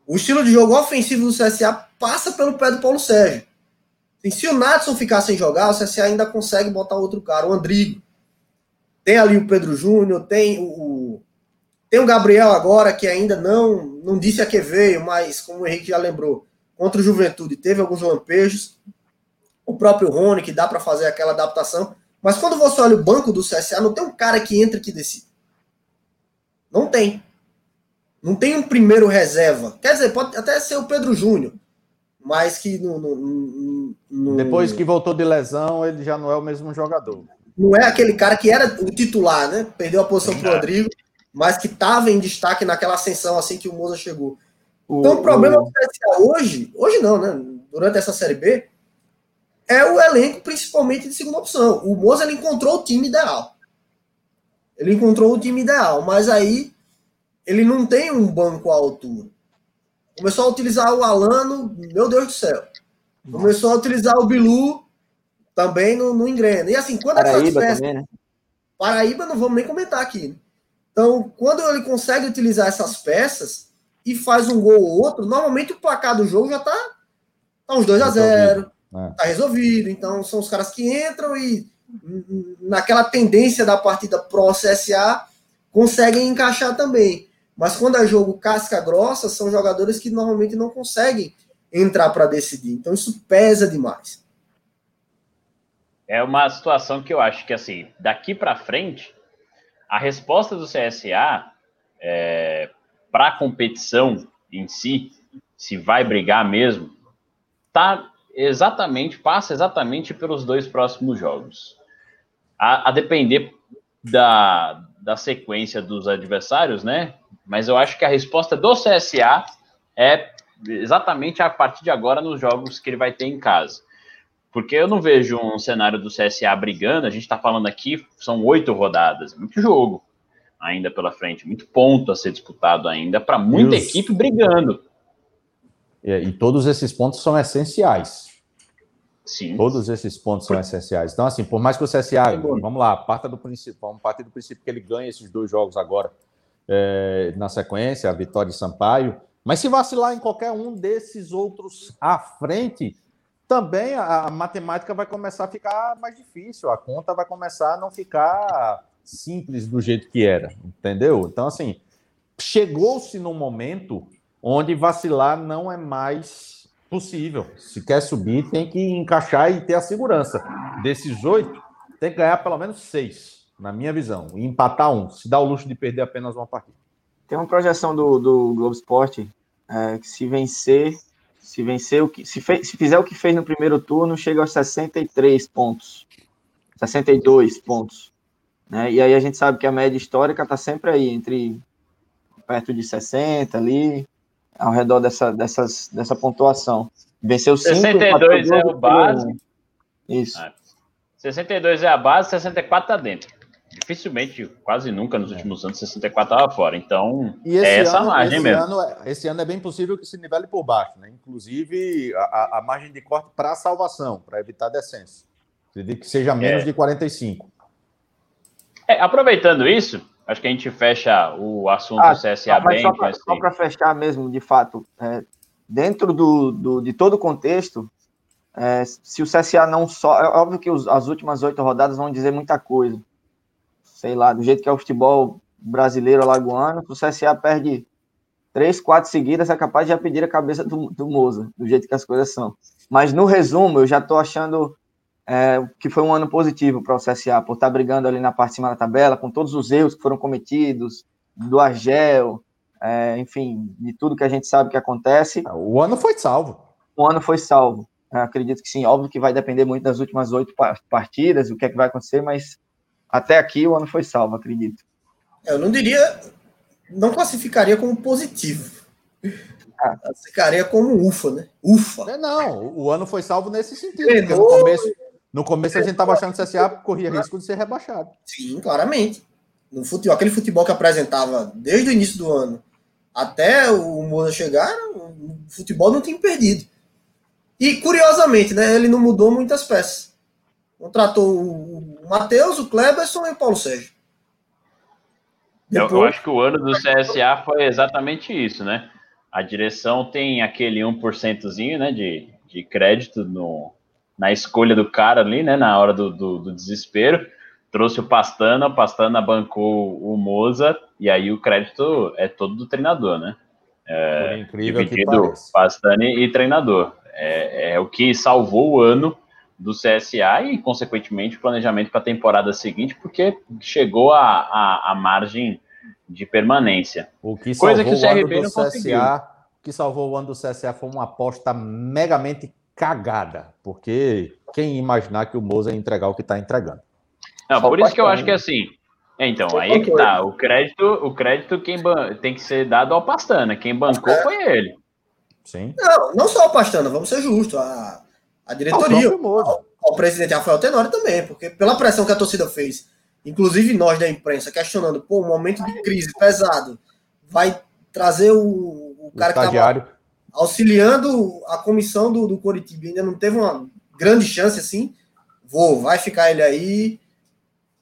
O estilo de jogo ofensivo do CSA passa pelo pé do Paulo Sérgio. E se o Natson ficar sem jogar, o CSA ainda consegue botar outro cara, o Andrigo. Tem ali o Pedro Júnior, tem o, tem o Gabriel agora, que ainda não, não disse a que veio, mas como o Henrique já lembrou, contra o Juventude teve alguns lampejos o próprio Rony, que dá para fazer aquela adaptação. Mas quando você olha o banco do CSA, não tem um cara que entra que decide. Não tem. Não tem um primeiro reserva. Quer dizer, pode até ser o Pedro Júnior, mas que no, no, no, depois que voltou de lesão, ele já não é o mesmo jogador. Não é aquele cara que era o titular, né? Perdeu a posição para o Rodrigo, mas que estava em destaque naquela ascensão assim que o Moza chegou. Então o, o problema CSA hoje, hoje não, né? Durante essa série B, é o elenco, principalmente de segunda opção. O Moza ele encontrou o time ideal. Ele encontrou o time ideal, mas aí ele não tem um banco à altura. Começou a utilizar o Alano, meu Deus do céu. Começou a utilizar o Bilu, também não, não engrena. E assim, quando Paraíba peças, também, né? Paraíba não vamos nem comentar aqui. Né? Então, quando ele consegue utilizar essas peças e faz um gol ou outro, normalmente o placar do jogo já tá, tá uns 2 a 0 é. Tá resolvido. Então são os caras que entram e naquela tendência da partida pro CSA conseguem encaixar também. Mas quando é jogo casca grossa, são jogadores que normalmente não conseguem entrar para decidir. Então isso pesa demais. É uma situação que eu acho que assim, daqui para frente, a resposta do CSA é, para a competição em si, se vai brigar mesmo, tá exatamente, passa exatamente pelos dois próximos jogos. A, a depender da, da sequência dos adversários, né? Mas eu acho que a resposta do CSA é exatamente a partir de agora nos jogos que ele vai ter em casa. Porque eu não vejo um cenário do CSA brigando, a gente está falando aqui, são oito rodadas, muito jogo ainda pela frente, muito ponto a ser disputado ainda, para muita equipe brigando. E, e todos esses pontos são essenciais. Sim. Todos esses pontos são essenciais. Então, assim, por mais que o CSA, vamos lá, parta do princípio, vamos partir do princípio que ele ganha esses dois jogos agora é, na sequência, a vitória de Sampaio. Mas se vacilar em qualquer um desses outros à frente, também a, a matemática vai começar a ficar mais difícil, a conta vai começar a não ficar simples do jeito que era, entendeu? Então, assim, chegou-se num momento onde vacilar não é mais possível. Se quer subir, tem que encaixar e ter a segurança. Desses oito, tem que ganhar pelo menos seis, na minha visão, e empatar um, se dá o luxo de perder apenas uma partida. Tem uma projeção do, do Globo Esporte é, que se vencer, se vencer o que se, se fizer o que fez no primeiro turno, chega aos 63 pontos. 62 pontos. Né? E aí a gente sabe que a média histórica está sempre aí, entre perto de 60 ali, ao redor dessa, dessas, dessa pontuação. Venceu 62 é o base. Isso. É. 62 é a base, 64 tá dentro. Dificilmente, quase nunca nos últimos anos, 64 estava fora. Então, é essa ano, margem esse mesmo. Ano, é, esse ano é bem possível que se nivele por baixo, né? Inclusive, a, a margem de corte para salvação, para evitar descenso. Acredito que seja menos É. de 45. É, aproveitando isso, acho que a gente fecha o assunto Ah, do CSA bem. só para fechar mesmo, de fato, é, dentro do, do- de todo o contexto, é, se o CSA não só. É óbvio que os- as últimas oito rodadas vão dizer muita coisa. Sei lá, do jeito que é o futebol brasileiro alagoano, se o CSA perde três, quatro seguidas, é capaz de já pedir a cabeça do, do Moza, do jeito que as coisas são. Mas no resumo, eu já estou achando é, que foi um ano positivo para o CSA, por estar brigando ali na parte de cima da tabela, com todos os erros que foram cometidos, do Argel, é, enfim, de tudo que a gente sabe que acontece, O ano foi salvo. o ano foi salvo. Eu acredito que sim, óbvio que vai depender muito das últimas oito pa- partidas, o que é que vai acontecer, mas até aqui o ano foi salvo, acredito. Eu não diria, não classificaria como positivo. Classificaria como ufa, né? Ufa. É, não, o ano foi salvo nesse sentido. Porque no começo, no começo a gente estava achando que o CSA corria risco de ser rebaixado. Sim, claramente. No futebol, aquele futebol que apresentava desde o início do ano até o Moza chegar, o futebol não tinha perdido. E curiosamente, né, ele não mudou muitas peças. Contratou o Matheus, o Kleberson e o Paulo Sérgio. Eu, eu Depois, acho que o ano do CSA foi exatamente isso, né? A direção tem aquele 1%zinho né, de, de crédito no, na escolha do cara ali, né? Na hora do, do, do desespero. Trouxe o Pastana, o Pastana bancou o Moza, e aí o crédito é todo do treinador, né? Por incrível que Dividido pareça. Pastani e treinador. É, é o que salvou o ano do CSA e, consequentemente, o planejamento para a temporada seguinte, porque chegou a, a, a margem de permanência. O que Coisa salvou que o o ano CRB do não conseguiu. CSA, o que salvou o ano do CSA foi uma aposta megamente cagada, porque quem imaginar que o Moza ia entregar o que está entregando. Não, Só por isso que eu acho que assim. é, Então, aí é que tá. O crédito, o crédito quem ban- tem que ser dado ao Pastana. Quem bancou foi ele. Sim. não, não só o Pastana, vamos ser justos. A, a diretoria, o presidente Rafael Tenório também, porque pela pressão que a torcida fez, inclusive nós da imprensa, questionando, pô, um momento de crise pesado, vai trazer o, o O cara que estava estagiário. auxiliando a comissão do, do Coritiba, ainda não teve uma grande chance assim, vou, vai ficar ele aí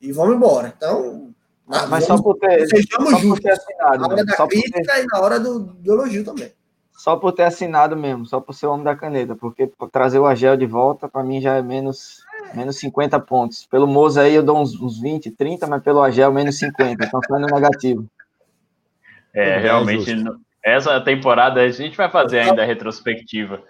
e vamos embora. Então, na, Mas só vamos, por ter, sejamos só por justos, ter assinado, na hora mesmo, da só por ter, crítica e na hora do, do elogio também. Só por ter assinado mesmo, só por ser o homem da caneta, porque trazer o Agel de volta, para mim já é menos, menos 50 pontos. Pelo Moza aí eu dou uns, uns 20, 30, mas pelo Agel menos 50, então saindo negativo. É, bem, realmente, essa temporada a gente vai fazer ainda a retrospectiva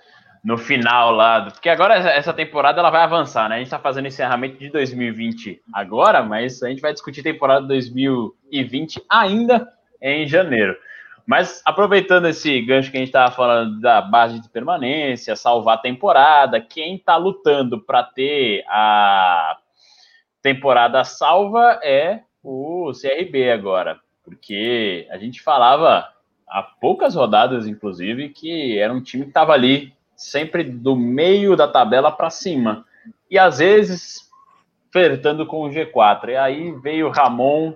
no final lá, porque agora essa- essa temporada ela vai avançar, né? A gente tá fazendo encerramento de 2020 agora, mas a gente vai discutir temporada 2020 ainda em janeiro. Mas aproveitando esse gancho que a gente estava falando da base de permanência, salvar a temporada, quem está lutando para ter a temporada salva é o CRB agora, porque a gente falava há poucas rodadas, inclusive, que era um time que estava ali sempre do meio da tabela para cima e às vezes flertando com o G4. E aí veio o Ramon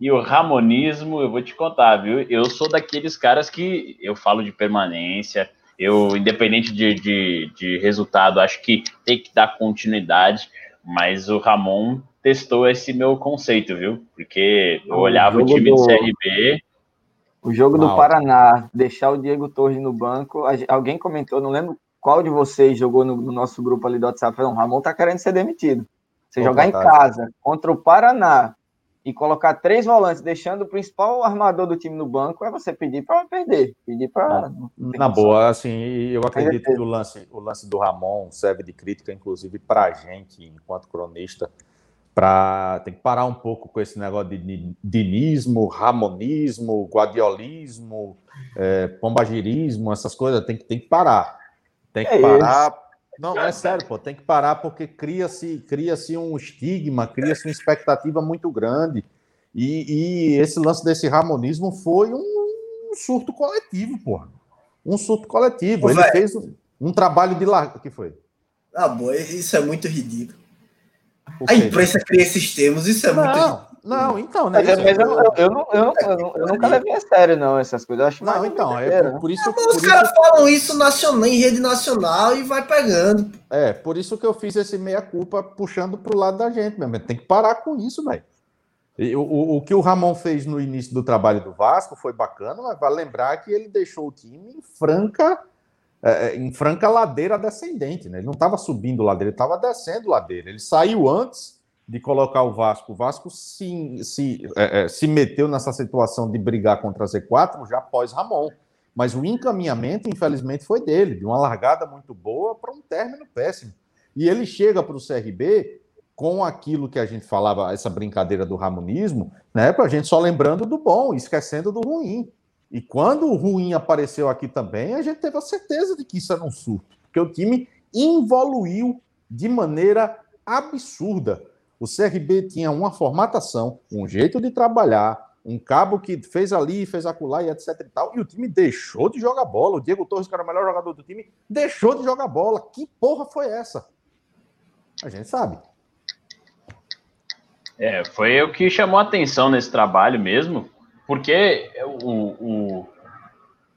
e o Ramonismo, eu vou te contar, viu? Eu sou daqueles caras que eu falo de permanência, Eu, independente de, de, de resultado, acho que tem que dar continuidade, mas o Ramon testou esse meu conceito, viu? Porque eu olhava o, o time do, do CRB. O jogo Mal. do Paraná, deixar o Diego Torres no banco, alguém comentou, não lembro qual de vocês jogou no, no nosso grupo ali do WhatsApp, falou, o Ramon tá querendo ser demitido. Você Opa, jogar em tá. casa contra o Paraná e colocar três volantes, deixando o principal armador do time no banco, é você pedir para perder. Pedir para. Na, boa, assim, eu acredito que o lance, o lance do Ramon serve de crítica, inclusive, para a gente, enquanto cronista, para tem que parar um pouco com esse negócio de dinismo, ramonismo, guardiolismo, é, pombagirismo, essas coisas, tem que, tem que parar. Tem que é parar. Isso não, é sério, pô, tem que parar porque cria-se cria um estigma, cria-se uma expectativa muito grande. E, e, esse lance desse ramonismo foi um surto coletivo, porra. Um surto coletivo. Pô, Ele véio. fez um, trabalho de larga. O que foi? Ah, boa, isso é muito ridículo. A imprensa cria esses termos, isso é não, muito ridículo. Não, então, né? Mas, mas eu, eu, eu, não, eu, eu, eu, nunca levei a sério, não, essas coisas. Eu acho não, então, é por, por isso. Por os caras falam isso nacional, em rede nacional e vai pegando. É, por isso que eu fiz esse meia-culpa puxando pro lado da gente mesmo. Tem que parar com isso, velho. O, o, que o Ramon fez no início do trabalho do Vasco foi bacana, mas vai lembrar que ele deixou o time em franca, é, é em franca ladeira descendente, né? Ele não estava subindo ladeira, ele estava descendo ladeira. Ele saiu antes de colocar o Vasco. O Vasco se, se, é, é, se meteu nessa situação de brigar contra a Z4 já após Ramon. Mas o encaminhamento, infelizmente, foi dele, de uma largada muito boa para um término péssimo. E ele chega para o CRB com aquilo que a gente falava, essa brincadeira do ramonismo, né? Para a gente só lembrando do bom, esquecendo do ruim. E quando o ruim apareceu aqui também, a gente teve a certeza de que isso era um surto, porque o time evoluiu de maneira absurda. O CRB tinha uma formatação, um jeito de trabalhar, um cabo que fez ali, fez acolá e etc e tal, e o time deixou de jogar bola. O Diego Torres, que era o melhor jogador do time, deixou de jogar bola. Que porra foi essa? A gente sabe. É, foi o que chamou a atenção nesse trabalho mesmo, porque o, o,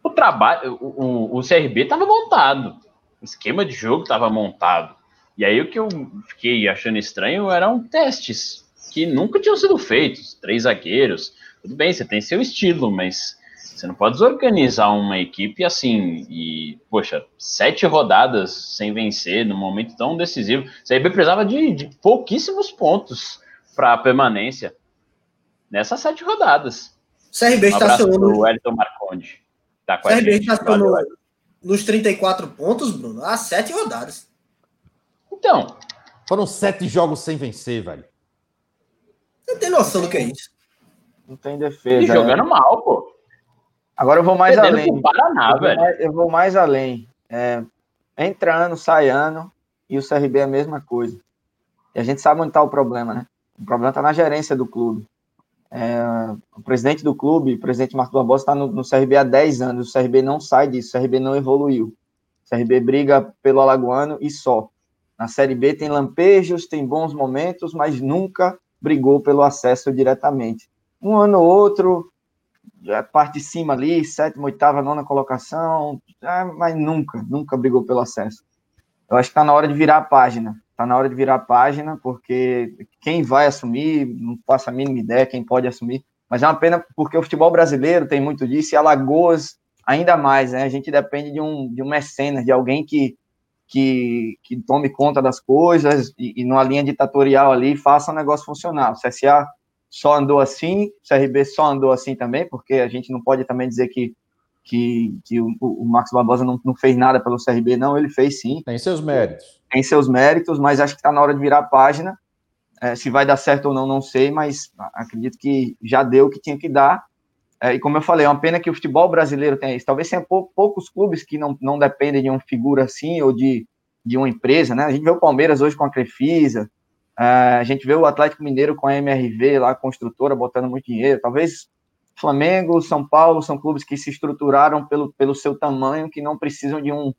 o trabalho, o, o CRB estava montado, o esquema de jogo estava montado. E aí o que eu fiquei achando estranho eram testes que nunca tinham sido feitos. Três zagueiros, tudo bem, você tem seu estilo, mas você não pode desorganizar uma equipe assim e, poxa, sete rodadas sem vencer num momento tão decisivo. O CRB precisava de, de pouquíssimos pontos para a permanência nessas sete rodadas. O CRB um estacionou. O Elton Marconde. Tá CRB estacionou nos 34 pontos, Bruno, há sete rodadas. Então. Foram sete jogos sem vencer, velho. Você tem noção do que é isso? Não tem defesa. E jogando né? mal, pô. Agora eu vou mais Perdendo além. Paraná, eu, velho. Vou mais, eu vou mais além. É, entra ano, sai ano, e o CRB é a mesma coisa. E a gente sabe onde está o problema, né? O problema está na gerência do clube. É, o presidente do clube, o presidente Marcos Barbosa, está no, no, CRB há 10 anos. O CRB não sai disso, o CRB não evoluiu. O CRB briga pelo Alagoano e só. Na Série B tem lampejos, tem bons momentos, mas nunca brigou pelo acesso diretamente. Um ano ou outro, parte de cima ali, sétima, oitava, nona colocação, é, mas nunca, nunca brigou pelo acesso. Eu acho que está na hora de virar a página. Está na hora de virar a página, porque quem vai assumir, não faço a mínima ideia quem pode assumir, mas é uma pena porque o futebol brasileiro tem muito disso, e Alagoas ainda mais, né? A gente depende de um, de um mecenas, de alguém que que, que tome conta das coisas e, e numa linha ditatorial ali faça o negócio funcionar. O CSA só andou assim, o CRB só andou assim também, porque a gente não pode também dizer que, que, que o, o Marcos Barbosa não, não fez nada pelo CRB, não, ele fez sim. Tem seus méritos. Tem seus méritos, mas acho que está na hora de virar a página. É, se vai dar certo ou não, não sei, mas acredito que já deu o que tinha que dar. É, e como eu falei, é uma pena que o futebol brasileiro tenha isso. Talvez tenha pou, poucos clubes que não, não dependem de uma figura assim ou de, de uma empresa, né? A gente vê o Palmeiras hoje com a Crefisa, é, a gente vê o Atlético Mineiro com a MRV lá, a construtora, botando muito dinheiro. Talvez Flamengo, São Paulo são clubes que se estruturaram pelo, pelo seu tamanho, que não precisam de um,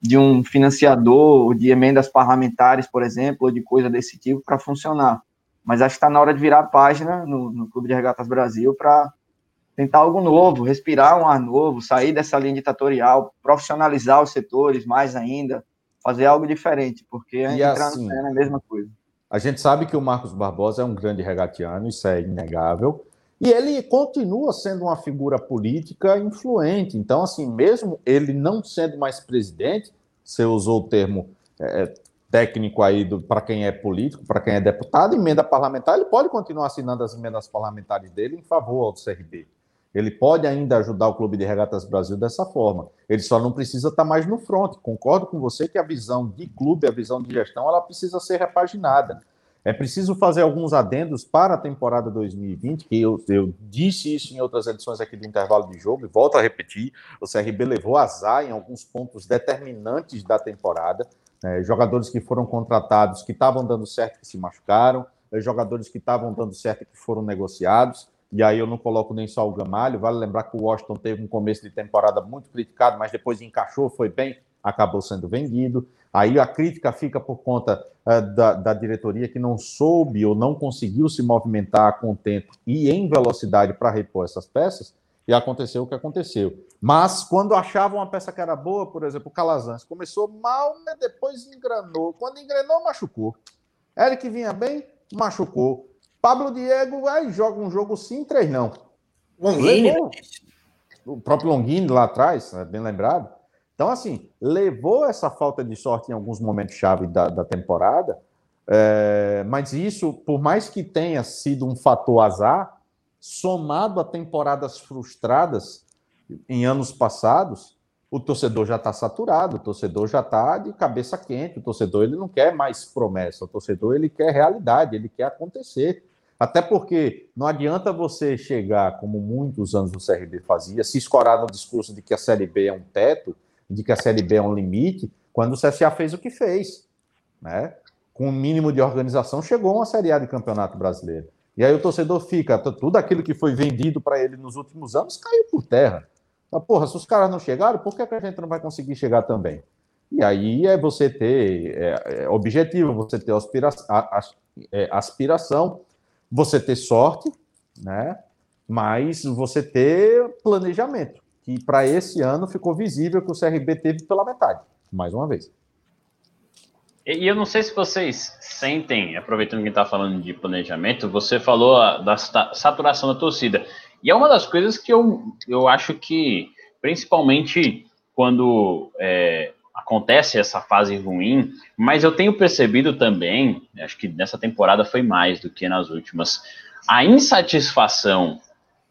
de um financiador, de emendas parlamentares, por exemplo, ou de coisa desse tipo para funcionar. Mas acho que está na hora de virar a página no, no Clube de Regatas Brasil para tentar algo novo, respirar um ar novo, sair dessa linha ditatorial, profissionalizar os setores mais ainda, fazer algo diferente, porque a gente entrar assim, é a mesma coisa. A gente sabe que o Marcos Barbosa é um grande regatiano, isso é inegável, e ele continua sendo uma figura política influente. Então, assim, mesmo ele não sendo mais presidente, você usou o termo é, técnico aí para quem é político, para quem é deputado, emenda parlamentar, ele pode continuar assinando as emendas parlamentares dele em favor do CRB. Ele pode ainda ajudar o Clube de Regatas Brasil dessa forma. Ele só não precisa estar mais no front. Concordo com você que a visão de clube, a visão de gestão, ela precisa ser repaginada. É preciso fazer alguns adendos para a temporada 2020, que eu, eu, disse isso em outras edições aqui do intervalo de jogo, e volto a repetir: o CRB levou azar em alguns pontos determinantes da temporada. É, jogadores que foram contratados que estavam dando certo que se machucaram, é, jogadores que estavam dando certo que foram negociados e aí eu não coloco nem só o Gamalho. Vale lembrar que o Washington teve um começo de temporada muito criticado, mas depois encaixou, foi bem, acabou sendo vendido. Aí a crítica fica por conta uh, da, da, diretoria que não soube ou não conseguiu se movimentar com tempo e em velocidade para repor essas peças, e aconteceu o que aconteceu. Mas quando achavam uma peça que era boa, por exemplo, o Calazans começou mal, mas depois engrenou. Quando engrenou, machucou. Eric vinha bem, machucou. Pablo Diego vai joga um jogo sim, três não. Longini. Levou, o próprio Longini lá atrás, é bem lembrado. Então, assim, levou essa falta de sorte em alguns momentos chave da, da temporada, é, mas isso, por mais que tenha sido um fator azar, somado a temporadas frustradas em anos passados, o torcedor já está saturado, o torcedor já está de cabeça quente, o torcedor ele não quer mais promessa, o torcedor ele quer realidade, ele quer acontecer. Até porque não adianta você chegar, como muitos anos o CRB fazia, se escorar no discurso de que a Série B é um teto, de que a Série B é um limite, quando o CSA fez o que fez. Né? Com o um mínimo de organização, chegou uma Série A de Campeonato Brasileiro. E aí o torcedor fica, tudo aquilo que foi vendido para ele nos últimos anos caiu por terra. Então, porra, se os caras não chegaram, por que, a gente não vai conseguir chegar também? E aí é você ter é, é objetivo, você ter aspira, é, aspiração você ter sorte, né? Mas você ter planejamento, que para esse ano ficou visível que o CRB teve pela metade, mais uma vez. E eu não sei se vocês sentem, aproveitando que está falando de planejamento, você falou da saturação da torcida. E é uma das coisas que eu, eu acho que, principalmente quando é, acontece essa fase ruim, mas eu tenho percebido também, acho que nessa temporada foi mais do que nas últimas, a insatisfação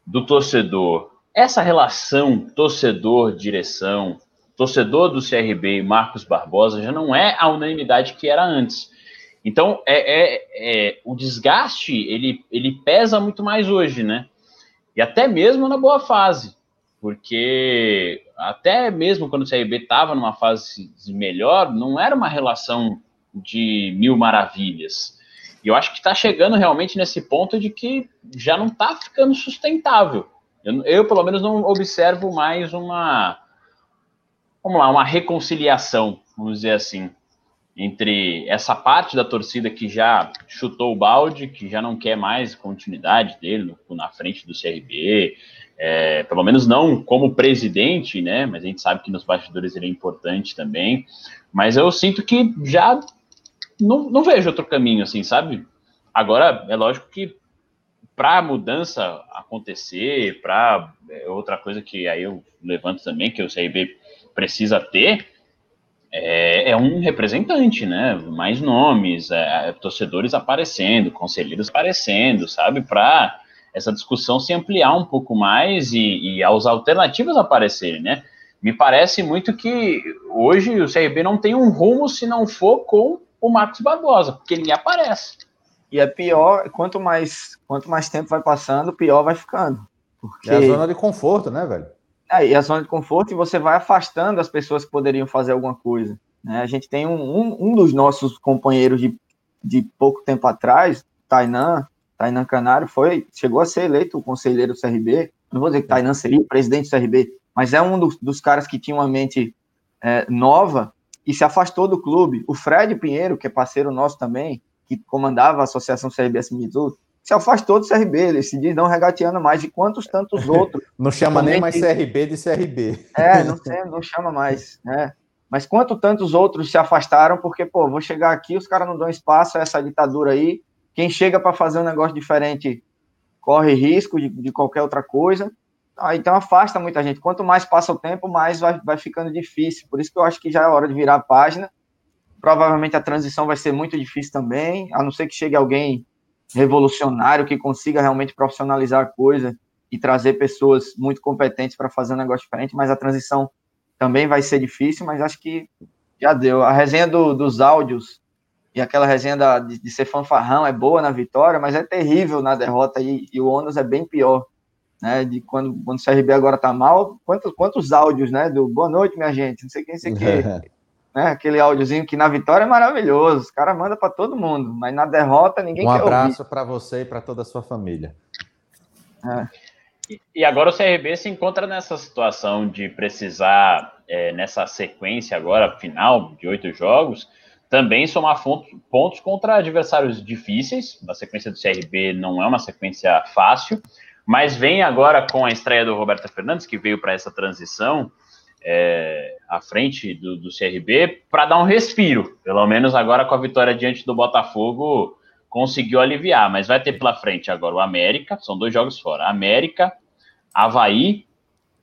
do torcedor, essa relação torcedor-direção, torcedor do CRB e Marcos Barbosa já não é a unanimidade que era antes. Então, é, é, é, o desgaste, ele, ele pesa muito mais hoje, né? E até mesmo na boa fase porque até mesmo quando o CRB estava numa fase melhor, não era uma relação de mil maravilhas. E eu acho que está chegando realmente nesse ponto de que já não está ficando sustentável. Eu, eu, pelo menos, não observo mais uma, vamos lá, uma reconciliação, vamos dizer assim, entre essa parte da torcida que já chutou o balde, que já não quer mais continuidade dele na frente do CRB, é, pelo menos não como presidente, né? Mas a gente sabe que nos bastidores ele é importante também. Mas eu sinto que já não, não vejo outro caminho, assim, sabe? Agora, é lógico que para a mudança acontecer, para é, outra coisa que aí eu levanto também, que o CRB precisa ter, é, é, um representante, né? Mais nomes, é, torcedores aparecendo, conselheiros aparecendo, sabe? Para essa discussão se ampliar um pouco mais e, e as alternativas aparecerem, né? Me parece muito que hoje o CRB não tem um rumo se não for com o Marcos Barbosa, porque ele aparece. E é pior, quanto mais, quanto mais tempo vai passando, pior vai ficando. Porque... É a zona de conforto, né, velho? É, e a zona de conforto, e você vai afastando as pessoas que poderiam fazer alguma coisa. Né? A gente tem um, um, um dos nossos companheiros de, de pouco tempo atrás, Tainan, Tainan Canário foi, chegou a ser eleito o conselheiro do CRB. Não vou dizer que Tainan seria presidente do CRB, mas é um dos, dos caras que tinha uma mente é, nova e se afastou do clube. O Fred Pinheiro, que é parceiro nosso também, que comandava a Associação CRB Assimizu, se afastou do CRB, ele se diz não regateando mais, de quantos tantos outros. não chama nem mais CRB de CRB. É, não, sei, não chama mais, né? Mas quanto tantos outros se afastaram, porque, pô, vou chegar aqui, os caras não dão espaço a essa ditadura aí. Quem chega para fazer um negócio diferente corre risco de, de qualquer outra coisa. Ah, então afasta muita gente. Quanto mais passa o tempo, mais vai, vai ficando difícil. Por isso que eu acho que já é hora de virar a página. Provavelmente a transição vai ser muito difícil também, a não ser que chegue alguém revolucionário que consiga realmente profissionalizar a coisa e trazer pessoas muito competentes para fazer um negócio diferente, mas a transição também vai ser difícil, mas acho que já deu. A resenha do, dos áudios e aquela resenha da, de, de, ser fanfarrão é boa na vitória, mas é terrível na derrota e, e o ônus é bem pior. Né, de quando, quando o CRB agora tá mal, quantos, quantos áudios, né? Do boa noite, minha gente, não sei quem, sei que. né, aquele áudiozinho que na vitória é maravilhoso, os caras mandam para todo mundo, mas na derrota ninguém um quer Um abraço para você e para toda a sua família. É. E agora o CRB se encontra nessa situação de precisar, é, nessa sequência agora, final de oito jogos, também somar pontos contra adversários difíceis. A sequência do CRB não é uma sequência fácil, mas vem agora com a estreia do Roberto Fernandes, que veio para essa transição é, à frente do, do CRB, para dar um respiro. Pelo menos agora com a vitória diante do Botafogo, conseguiu aliviar, mas vai ter pela frente agora o América, são dois jogos fora. América, Havaí,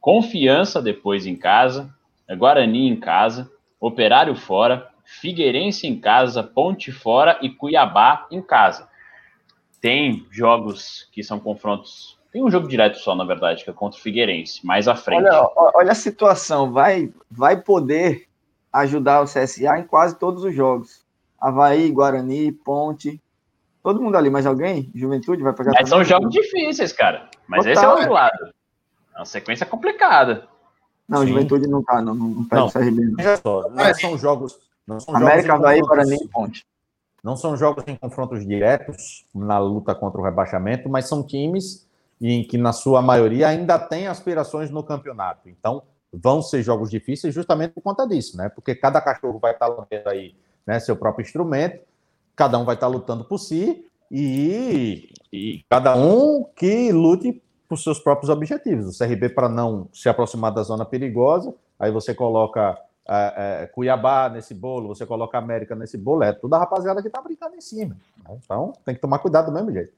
Confiança depois em casa, Guarani em casa, Operário fora, Figueirense em casa, Ponte fora e Cuiabá em casa. Tem jogos que são confrontos. Tem um jogo direto só, na verdade, que é contra o Figueirense, mais à frente. Olha, olha a situação, vai, vai poder ajudar o CSA em quase todos os jogos. Havaí, Guarani, Ponte, Todo mundo ali, mais alguém? Juventude vai pegar. Mas são jogos difíceis, cara. Mas Total, esse é o outro é. lado. É uma sequência complicada. Não, Sim. Juventude não tá, não, não pega não, o CRB. Não. Só, não são jogos. Não são América vai para nem ponte. Não são jogos em confrontos diretos na luta contra o rebaixamento, mas são times em que, na sua maioria, ainda têm aspirações no campeonato. Então, vão ser jogos difíceis justamente por conta disso, né? Porque cada cachorro vai estar lambendo aí né, seu próprio instrumento cada um vai estar lutando por si e, e cada um que lute por seus próprios objetivos. O CRB para não se aproximar da zona perigosa, aí você coloca é, é, Cuiabá nesse bolo, você coloca América nesse bolo, é toda a rapaziada que está brincando em cima. Né? Então tem que tomar cuidado do mesmo jeito.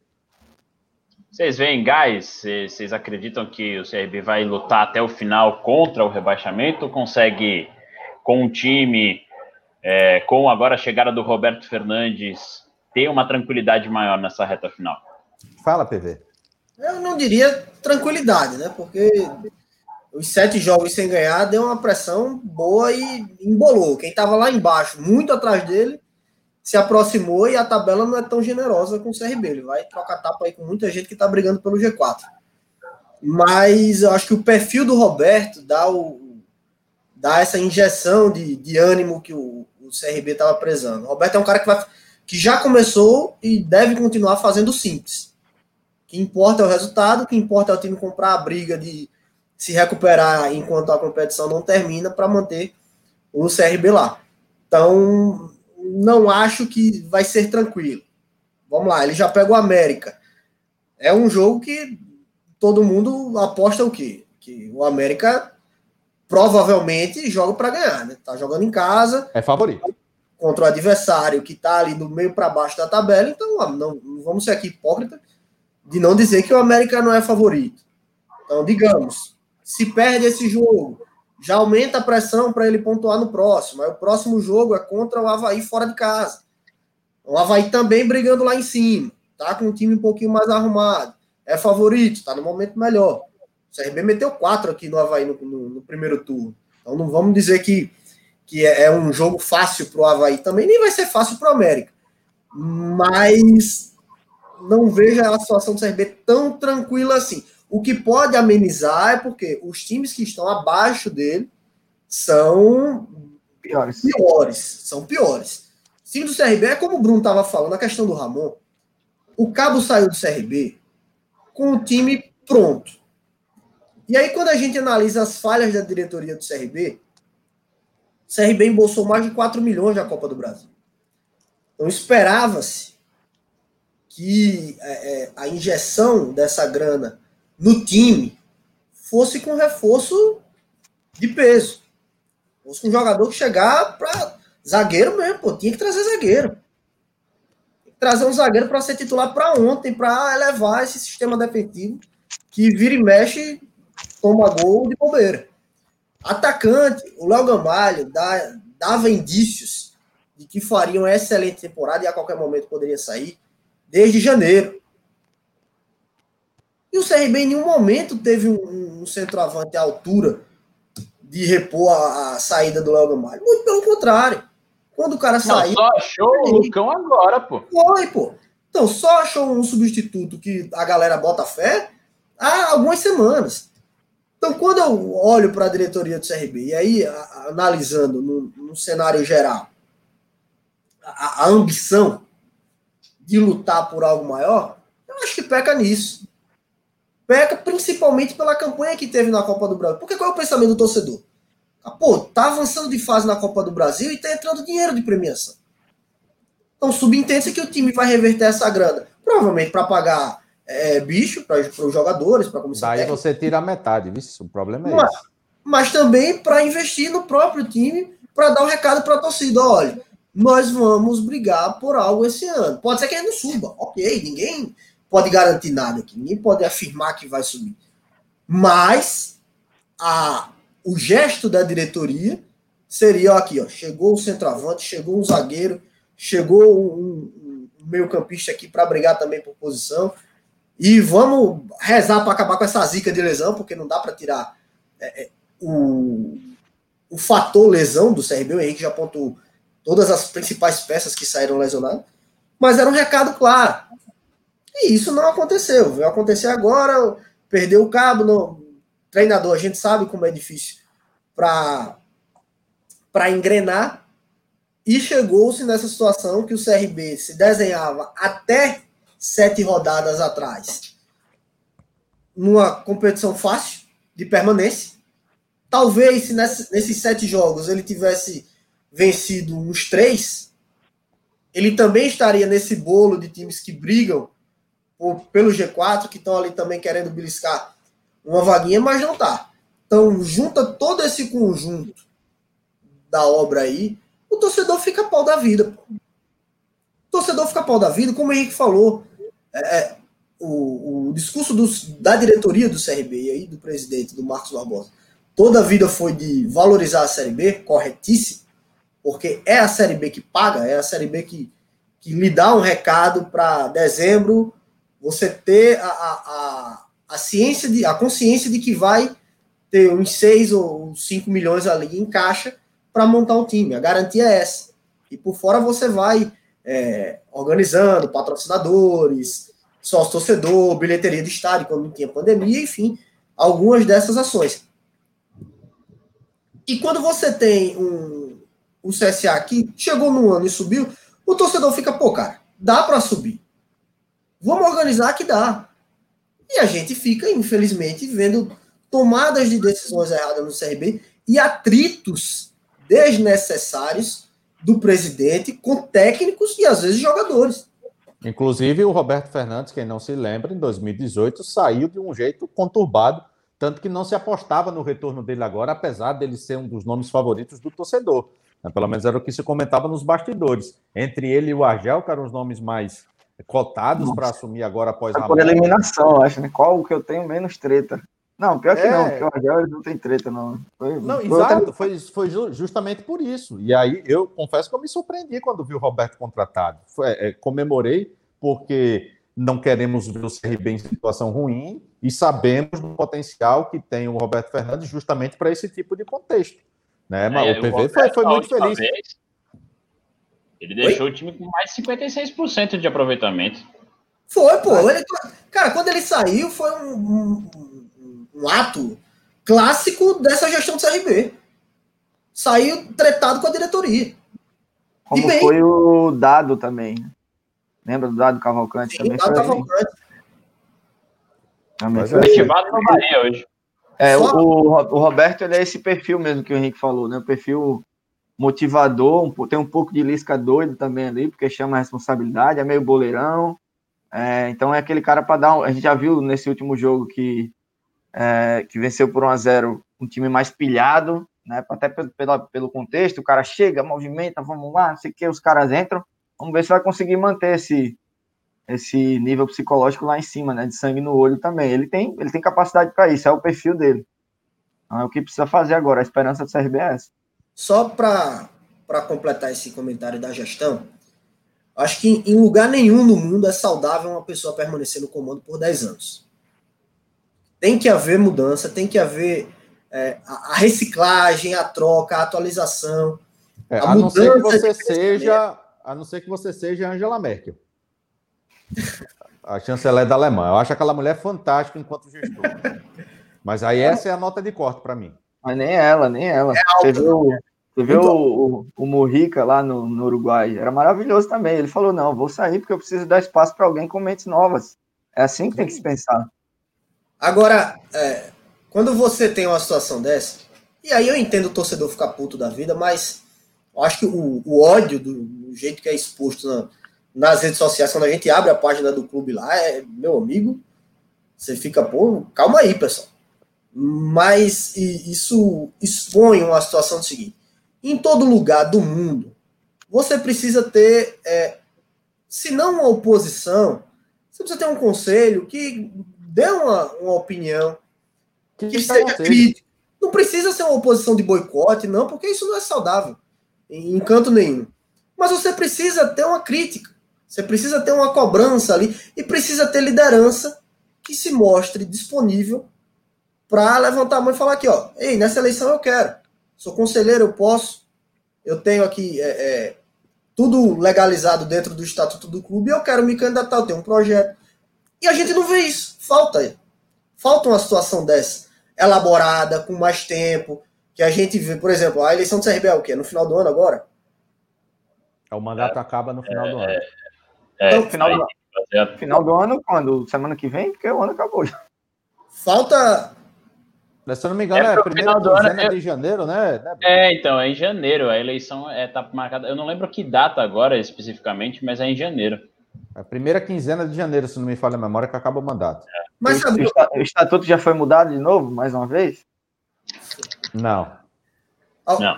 Vocês veem gás? Vocês acreditam que o CRB vai lutar até o final contra o rebaixamento? Consegue, com um time é, com agora a chegada do Roberto Fernandes, ter uma tranquilidade maior nessa reta final? Fala, PV. Eu não diria tranquilidade, né? Porque os sete jogos sem ganhar deu uma pressão boa e embolou. Quem estava lá embaixo, muito atrás dele, se aproximou e a tabela não é tão generosa com o CRB. Ele vai trocar tapa aí com muita gente que está brigando pelo G4. Mas eu acho que o perfil do Roberto dá, o, dá essa injeção de, de ânimo que o, o CRB estava prezando. O Roberto é um cara que, vai, que já começou e deve continuar fazendo simples. O que importa é o resultado, o que importa é o time comprar a briga de se recuperar enquanto a competição não termina para manter o CRB lá. Então, não acho que vai ser tranquilo. Vamos lá, ele já pega o América. É um jogo que todo mundo aposta o quê? Que o América provavelmente joga para ganhar, né? Tá jogando em casa. É favorito. Contra o adversário que tá ali do meio para baixo da tabela, então não, não, vamos ser aqui hipócrita de não dizer que o América não é favorito. Então, digamos, se perde esse jogo, já aumenta a pressão para ele pontuar no próximo. Aí o próximo jogo é contra o Havaí fora de casa. O Havaí também brigando lá em cima, tá com um time um pouquinho mais arrumado. É favorito, tá no momento melhor. O CRB meteu quatro aqui no Havaí no, no, no primeiro turno. Então não vamos dizer que, que é, é um jogo fácil para o Havaí também, nem vai ser fácil para o América. Mas não vejo a situação do CRB tão tranquila assim. O que pode amenizar é porque os times que estão abaixo dele são piores. piores são piores. O time do CRB é como o Bruno estava falando, a questão do Ramon. O Cabo saiu do CRB com o time pronto. E aí, quando a gente analisa as falhas da diretoria do CRB, o CRB embolsou mais de 4 milhões na Copa do Brasil. Então, esperava-se que é, é, a injeção dessa grana no time fosse com reforço de peso. Fosse com um jogador que chegar para zagueiro mesmo, pô, tinha que trazer zagueiro. Trazer um zagueiro para ser titular para ontem, para elevar esse sistema defensivo que vira e mexe, toma gol de bobeira. Atacante, o Léo Gamalho dá, dava indícios de que faria uma excelente temporada e a qualquer momento poderia sair desde janeiro. E o CRB em nenhum momento teve um, um centroavante à altura de repor a, a saída do Léo Gamalho. Muito pelo contrário. Quando o cara saiu. Só achou o Lucão agora, pô. Foi, pô. Então, só achou um substituto que a galera bota fé há algumas semanas. Então, quando eu olho para a diretoria do CRB, e aí, analisando no, no, cenário geral, a, a, ambição de lutar por algo maior, eu acho que peca nisso. Peca principalmente pela campanha que teve na Copa do Brasil. Porque qual é o pensamento do torcedor? Ah, pô, tá avançando de fase na Copa do Brasil e tá entrando dinheiro de premiação. Então, subentende-se que o time vai reverter essa grana. Provavelmente para pagar é, bicho para os jogadores, para a comissão Daí técnica. você tira a metade, viu? O problema é mas, esse. Mas também para investir no próprio time, para dar um recado para a torcida: olha, nós vamos brigar por algo esse ano. Pode ser que ele não suba, ok, ninguém pode garantir nada aqui, ninguém pode afirmar que vai subir. Mas a, o gesto da diretoria seria ó, aqui, ó, chegou o centroavante, chegou um zagueiro, chegou um, um, meio-campista aqui para brigar também por posição. E vamos rezar para acabar com essa zica de lesão, porque não dá para tirar é, é, o, o fator lesão do CRB. O Henrique já apontou todas as principais peças que saíram lesionadas. Mas era um recado claro. E isso não aconteceu. Vai acontecer agora, perdeu o cabo. No, treinador, a gente sabe como é difícil para engrenar. E chegou-se nessa situação que o CRB se desenhava até sete rodadas atrás, numa competição fácil de permanência. Talvez se nesses sete jogos ele tivesse vencido uns três, ele também estaria nesse bolo de times que brigam por, pelo G4, que estão ali também querendo beliscar uma vaguinha, mas não tá. Então, junta todo esse conjunto da obra aí, o torcedor fica pau da vida. O torcedor fica pau da vida, como o Henrique falou. É, é, o, o, discurso dos, da diretoria do CRB e aí do presidente, do Marcos Barbosa, toda a vida foi de valorizar a Série B, corretíssimo, porque é a Série B que paga, é a Série B que, que lhe dá um recado para dezembro você ter a, a, a, a, ciência, de, a consciência de que vai ter uns 6 ou 5 milhões ali em caixa para montar um time. A garantia é essa. E por fora você vai é, organizando patrocinadores, sócio torcedor, bilheteria de estádio quando não tinha pandemia, enfim, algumas dessas ações. E quando você tem um, um CSA que chegou no ano e subiu, o torcedor fica, pô, cara, dá para subir. Vamos organizar que dá. E a gente fica, infelizmente, vendo tomadas de decisões erradas no CRB e atritos desnecessários do presidente com técnicos e às vezes jogadores. Inclusive, o Roberto Fernandes, quem não se lembra, em 2018 saiu de um jeito conturbado, tanto que não se apostava no retorno dele agora, apesar dele ser um dos nomes favoritos do torcedor. Né? Pelo menos era o que se comentava nos bastidores. Entre ele e o Argel, que eram os nomes mais cotados para assumir agora após a. Por eliminação, acho, né? Qual que eu tenho menos treta? Não, pior que é... não, porque o Argel não tem treta, não. Foi, não, foi exato, outra... foi, foi justamente por isso. E aí eu confesso que eu me surpreendi quando vi o Roberto contratado. Foi, é, comemorei, porque não queremos ver o CRB em situação ruim e sabemos do potencial que tem o Roberto Fernandes justamente para esse tipo de contexto. Né? Mas é, o PV foi, foi muito feliz. Vez, ele deixou Oi? o time com mais de 56% de aproveitamento. Foi, pô. Ele, cara, quando ele saiu, foi um, um um ato clássico dessa gestão do CRB. Saiu tretado com a diretoria. Como bem, foi o Dado também. Lembra do Dado Cavalcante? Sim, também Dado Cavalcante. Também foi Ativado no Bahia hoje. É, o, o, Roberto ele é esse perfil mesmo que o Henrique falou, né? O perfil motivador, tem um pouco de lisca doido também ali, porque chama a responsabilidade, é meio boleirão, É, então é aquele cara para dar. Um, a gente já viu nesse último jogo que, é, que venceu por 1 a 0 um time mais pilhado, né? Até pelo, pelo, pelo contexto, o cara chega, movimenta, vamos lá, não sei o que, os caras entram. Vamos ver se vai conseguir manter esse, esse nível psicológico lá em cima, né? De sangue no olho também. Ele tem, ele tem capacidade para isso, é o perfil dele. Então é o que precisa fazer agora, a esperança do CRB é essa. Só para completar esse comentário da gestão, acho que em lugar nenhum no mundo é saudável uma pessoa permanecer no comando por 10 anos. Tem que haver mudança, tem que haver é, a reciclagem, a troca, a atualização. É, a, a não ser que você seja, a não ser que você seja Angela Merkel. A chanceler da Alemanha. Eu acho aquela mulher fantástica enquanto gestor. Mas aí essa é a nota de corte para mim. Mas nem ela, nem ela. É você viu, você viu o, o, o Murica lá no, no, Uruguai? Era maravilhoso também. Ele falou: não, vou sair porque eu preciso dar espaço para alguém com mentes novas. É assim que tem que se pensar. Agora, é, quando você tem uma situação dessa, e aí eu entendo o torcedor ficar puto da vida, mas eu acho que o, o ódio do, do, jeito que é exposto na, nas redes sociais, quando a gente abre a página do clube lá, é, meu amigo, você fica, pô, calma aí, pessoal. Mas isso expõe uma situação seguinte: em todo lugar do mundo, você precisa ter, é, se não uma oposição, você precisa ter um conselho que dê uma, uma opinião, que, que seja crítico. Não precisa ser uma oposição de boicote, não, porque isso não é saudável em canto nenhum. Mas você precisa ter uma crítica. Você precisa ter uma cobrança ali e precisa ter liderança que se mostre disponível para levantar a mão e falar aqui, ó, ei, nessa eleição eu quero. Sou conselheiro, eu posso. Eu tenho aqui é, é, tudo legalizado dentro do estatuto do clube e eu quero me candidatar, eu tenho um projeto. E a gente não vê isso. Falta. Falta uma situação dessa, elaborada, com mais tempo, que a gente vê, por exemplo, a eleição do CRB é o quê? No final do ano agora? O mandato é, acaba no final do ano. É, é, então, final, do, final do ano, quando? Semana que vem? Porque o ano acabou já. Falta. Se eu não me engano, é, é a primeira quinzena é... de janeiro, né? É, então, é em janeiro. A eleição é, tá marcada. Eu não lembro que data agora especificamente, mas é em janeiro. A primeira quinzena de janeiro, se não me falha a memória, que acaba o mandato. É. Mas sabe... o estatuto já foi mudado de novo, mais uma vez? Não. Não.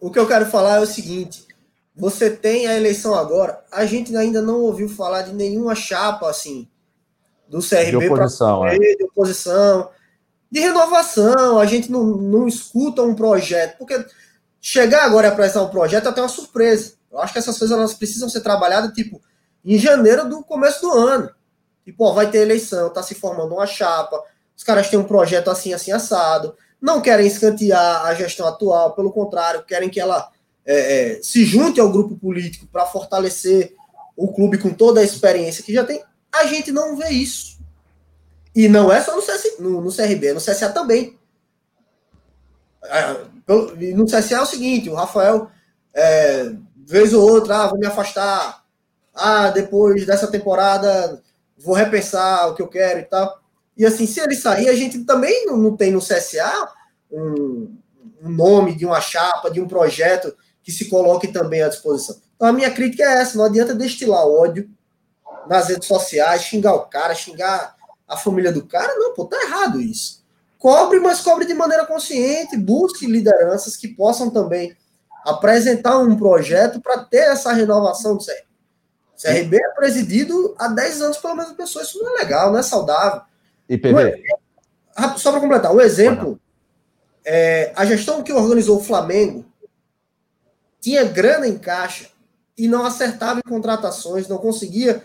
O que eu quero falar é o seguinte: você tem a eleição agora, a gente ainda não ouviu falar de nenhuma chapa assim do CRB de oposição, é. de oposição, de renovação. A gente não, não escuta um projeto, porque chegar agora e apresentar um projeto é até uma surpresa. Eu acho que essas coisas elas precisam ser trabalhadas tipo em janeiro do começo do ano. Tipo, ó, vai ter eleição, tá se formando uma chapa, os caras têm um projeto assim, assim, assado, não querem escantear a gestão atual, pelo contrário, querem que ela é, é, se junte ao grupo político para fortalecer o clube com toda a experiência que já tem, a gente não vê isso. E não é só no, CS, no, no CRB, é no CSA também. É, no CSA é o seguinte, o Rafael, é, vez ou outra, ah, vou me afastar, ah, depois dessa temporada vou repensar o que eu quero e tal. E assim, se ele sair, a gente também não, não tem no CSA um, um nome de uma chapa, de um projeto que se coloque também à disposição. Então a minha crítica é essa: não adianta destilar ódio nas redes sociais, xingar o cara, xingar a família do cara. Não, pô, tá errado isso. Cobre, mas cobre de maneira consciente, busque lideranças que possam também apresentar um projeto para ter essa renovação do CRB. O CRB é presidido há 10 anos pela mesma pessoa, isso não é legal, não é saudável. IPV. Só para completar, um exemplo: é, a gestão que organizou o Flamengo tinha grana em caixa e não acertava em contratações, não conseguia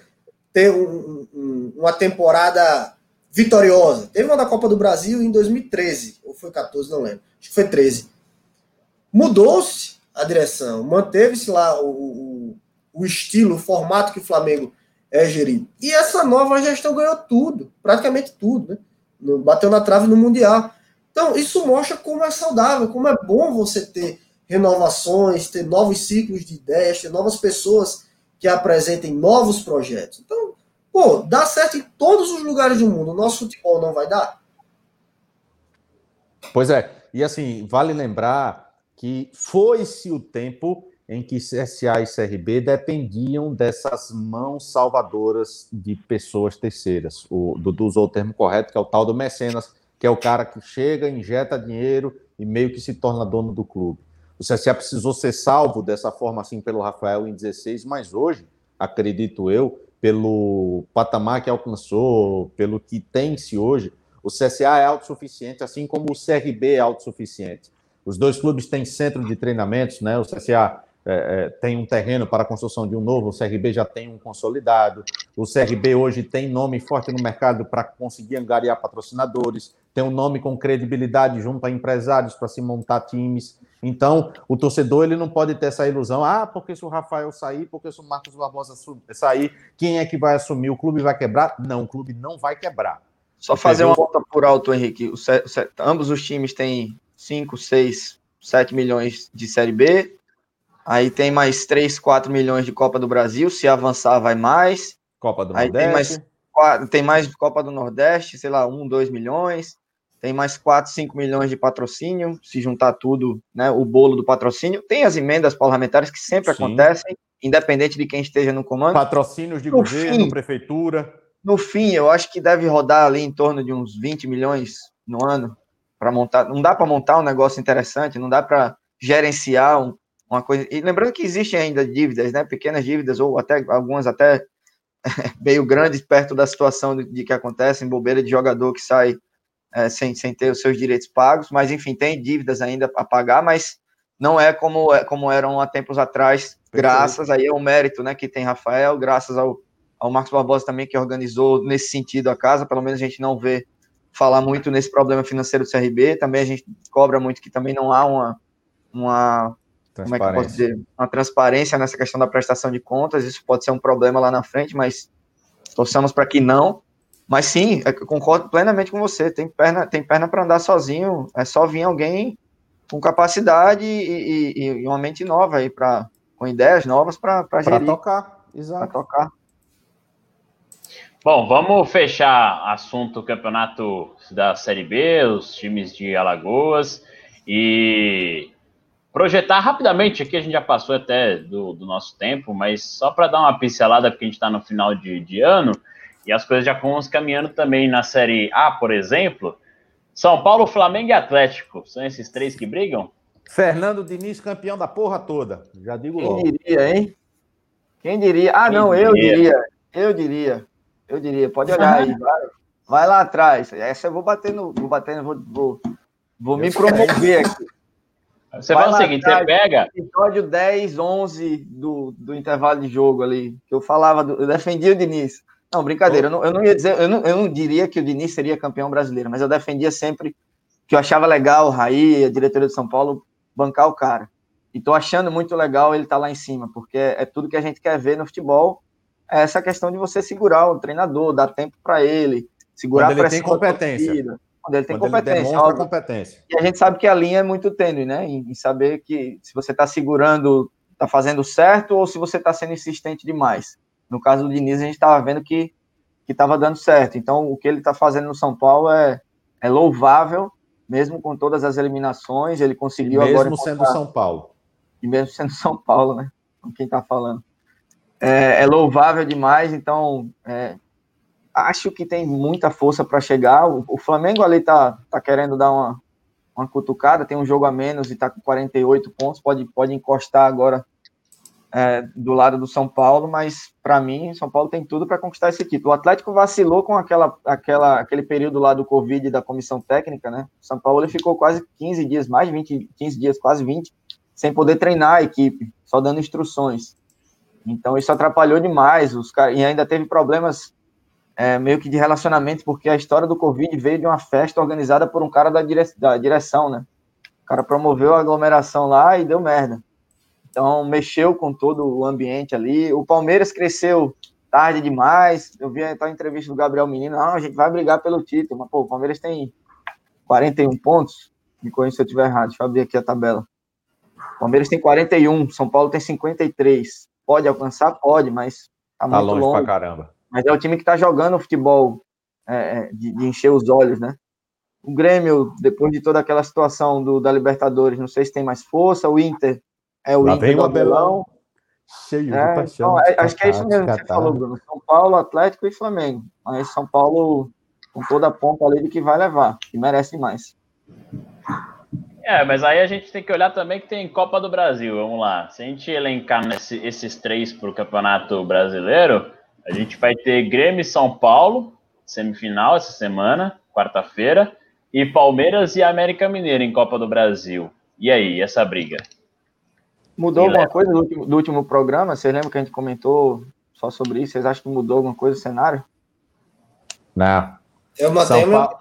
ter um, um, uma temporada vitoriosa. Teve uma da Copa do Brasil em 2013, ou foi 14, não lembro. Acho que foi 13. Mudou-se a direção, manteve-se lá o, o, o, estilo, o formato que o Flamengo é gerido. E essa nova gestão ganhou tudo, praticamente tudo, né? Bateu na trave no Mundial. Então, isso mostra como é saudável, como é bom você ter renovações, ter novos ciclos de ideias, ter novas pessoas que apresentem novos projetos. Então, pô, dá certo em todos os lugares do mundo. O nosso futebol não vai dar? Pois é. E assim, vale lembrar que foi-se o tempo em que CSA e CRB dependiam dessas mãos salvadoras de pessoas terceiras. O Dudu usou o termo correto, que é o tal do mecenas, que é o cara que chega, injeta dinheiro e meio que se torna dono do clube. O CSA precisou ser salvo dessa forma assim pelo Rafael em 16, mas hoje, acredito eu, pelo patamar que alcançou, pelo que tem-se hoje, o CSA é autossuficiente, assim como o CRB é autossuficiente. Os dois clubes têm centro de treinamentos, né? O CSA é, é, tem um terreno para a construção de um novo, o CRB já tem um consolidado, o CRB hoje tem nome forte no mercado para conseguir angariar patrocinadores, tem um nome com credibilidade junto a empresários para se montar times. Então, o torcedor ele não pode ter essa ilusão, ah, porque se o Rafael sair, porque se o Marcos Barbosa sair, quem é que vai assumir? O clube vai quebrar? Não, o clube não vai quebrar. Só fazer uma volta por alto, Henrique. O, ambos os times têm 5, 6, 7 milhões de Série B, Aí tem mais 3, 4 milhões de Copa do Brasil. Se avançar, vai mais. Copa do Aí Nordeste. Tem mais, tem mais Copa do Nordeste, sei lá, 1, 2 milhões. Tem mais 4, 5 milhões de patrocínio. Se juntar tudo, né, o bolo do patrocínio. Tem as emendas parlamentares que sempre Sim. acontecem, independente de quem esteja no comando. Patrocínios de no governo, fim, prefeitura. No fim, eu acho que deve rodar ali em torno de uns 20 milhões no ano para montar. Não dá para montar um negócio interessante, não dá para gerenciar um, uma coisa. E lembrando que existem ainda dívidas, né? Pequenas dívidas, ou até algumas até meio grandes perto da situação de, de que acontece, em bobeira de jogador que sai é, sem, sem ter os seus direitos pagos, mas enfim, tem dívidas ainda a pagar, mas não é como, é, como eram há tempos atrás, graças aí ao mérito né, que tem Rafael, graças ao, ao Marcos Barbosa também, que organizou nesse sentido a casa, pelo menos a gente não vê falar muito nesse problema financeiro do CRB, também a gente cobra muito que também não há uma, uma como é que eu posso dizer, uma transparência nessa questão da prestação de contas, isso pode ser um problema lá na frente, mas torçamos para que não. Mas sim, eu concordo plenamente com você, tem perna, tem perna para andar sozinho, é só vir alguém com capacidade e, e, e uma mente nova aí para com ideias novas para gerir. Para tocar, exato. Pra tocar. Bom, vamos fechar assunto campeonato da Série B, os times de Alagoas e projetar rapidamente aqui, a gente já passou até do, do nosso tempo, mas só para dar uma pincelada, porque a gente está no final de, de, ano e as coisas já vão caminhando também na Série A, por exemplo. São Paulo, Flamengo e Atlético, são esses três que brigam? Fernando Diniz, campeão da porra toda, já digo Quem logo. Quem diria, hein? Quem diria? Ah, Quem não, diria? eu diria, eu diria, eu diria, pode olhar aí, vai, vai lá atrás. Essa eu vou bater no, vou bater, vou, vou, vou me promover aqui. Você fala o seguinte, você pega. Episódio 10, 11 do, do intervalo de jogo ali, que eu falava, do, eu defendia o Diniz. Não, brincadeira, eu não, eu não ia dizer, eu não, eu não diria que o Diniz seria campeão brasileiro, mas eu defendia sempre que eu achava legal o Raí, a diretoria de São Paulo, bancar o cara. E tô achando muito legal ele estar tá lá em cima, porque é, tudo que a gente quer ver no futebol, é essa questão de você segurar o treinador, dar tempo para ele, segurar Quando ele a tem competência. Quando ele tem Quando competência. Ele competência. E a gente sabe que a linha é muito tênue, né? Em, em saber que se você está segurando, está fazendo certo, ou se você está sendo insistente demais. No caso do Diniz, a gente estava vendo que estava dando certo. Então, o que ele está fazendo no São Paulo é, é louvável, mesmo com todas as eliminações. Ele conseguiu mesmo agora. Mesmo sendo São Paulo. E mesmo sendo São Paulo, né? Quem está falando. É, é, louvável demais, então é, acho que tem muita força para chegar. O, o, Flamengo ali tá, tá querendo dar uma, uma cutucada, tem um jogo a menos e tá com 48 pontos, pode, pode encostar agora é, do lado do São Paulo, mas para mim, São Paulo tem tudo para conquistar esse título. O Atlético vacilou com aquela, aquela, aquele período lá do Covid da comissão técnica, né? O São Paulo ele ficou quase 15 dias, mais de 20, 15 dias, quase 20, sem poder treinar a equipe, só dando instruções. Então isso atrapalhou demais, os e ainda teve problemas é, meio que de relacionamento, porque a história do Covid veio de uma festa organizada por um cara da, dire... da direção, né? O cara promoveu a aglomeração lá e deu merda. Então, mexeu com todo o ambiente ali. O Palmeiras cresceu tarde demais. Eu vi a entrevista do Gabriel Menino. Não, a gente vai brigar pelo título. Mas, pô, o Palmeiras tem 41 pontos. Me corrija se eu estiver errado. Deixa eu abrir aqui a tabela. O Palmeiras tem 41. São Paulo tem 53. Pode alcançar? Pode, mas tá, tá muito longe longo. pra caramba. Mas é o time que está jogando futebol é, é, de, de, encher os olhos, né? O Grêmio, depois de toda aquela situação do, da Libertadores, não sei se tem mais força. O Inter É o Lá Inter vem o Abelão. Cheio É, de paixão. então, acho que é isso mesmo que você falou, Bruno. São Paulo, Atlético e Flamengo. Mas São Paulo com toda a pompa ali de que vai levar, que merece mais. É, mas aí a gente tem que olhar também que tem Copa do Brasil. Vamos lá. Se a gente elencar nesse- esses três para o Campeonato Brasileiro, a gente vai ter Grêmio e São Paulo, semifinal essa semana, quarta-feira, e Palmeiras e América Mineiro em Copa do Brasil. E aí, essa briga? Mudou E alguma leva. coisa do último, do último programa? Vocês lembram que a gente comentou só sobre isso? Vocês acham que mudou alguma coisa o cenário? Não. Eu São mantenho. Paulo,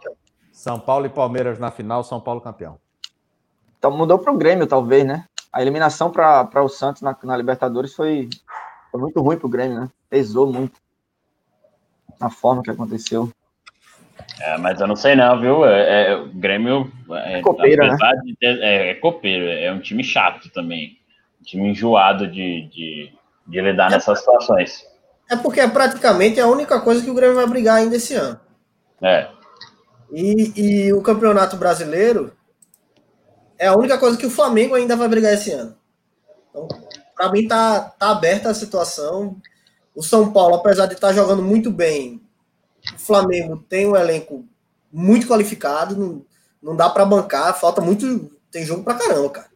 São Paulo e Palmeiras na final, São Paulo campeão. Então mudou para o Grêmio, talvez, né? A eliminação para o Santos na, na Libertadores foi, foi muito ruim para o Grêmio, né? Pesou muito na forma que aconteceu. É, mas eu não sei não, viu? É, é, o Grêmio é, Copeiro, né? ter- é, é copeiro, é um time chato também. Time enjoado de, de, de lidar nessas situações. É porque é praticamente a única coisa que o Grêmio vai brigar ainda esse ano. É. E, e o Campeonato Brasileiro é a única coisa que o Flamengo ainda vai brigar esse ano. Então, para mim, tá, tá aberta a situação. O São Paulo, apesar de estar jogando muito bem, o Flamengo tem um elenco muito qualificado, não, não dá para bancar, falta muito. Tem jogo pra caramba, cara.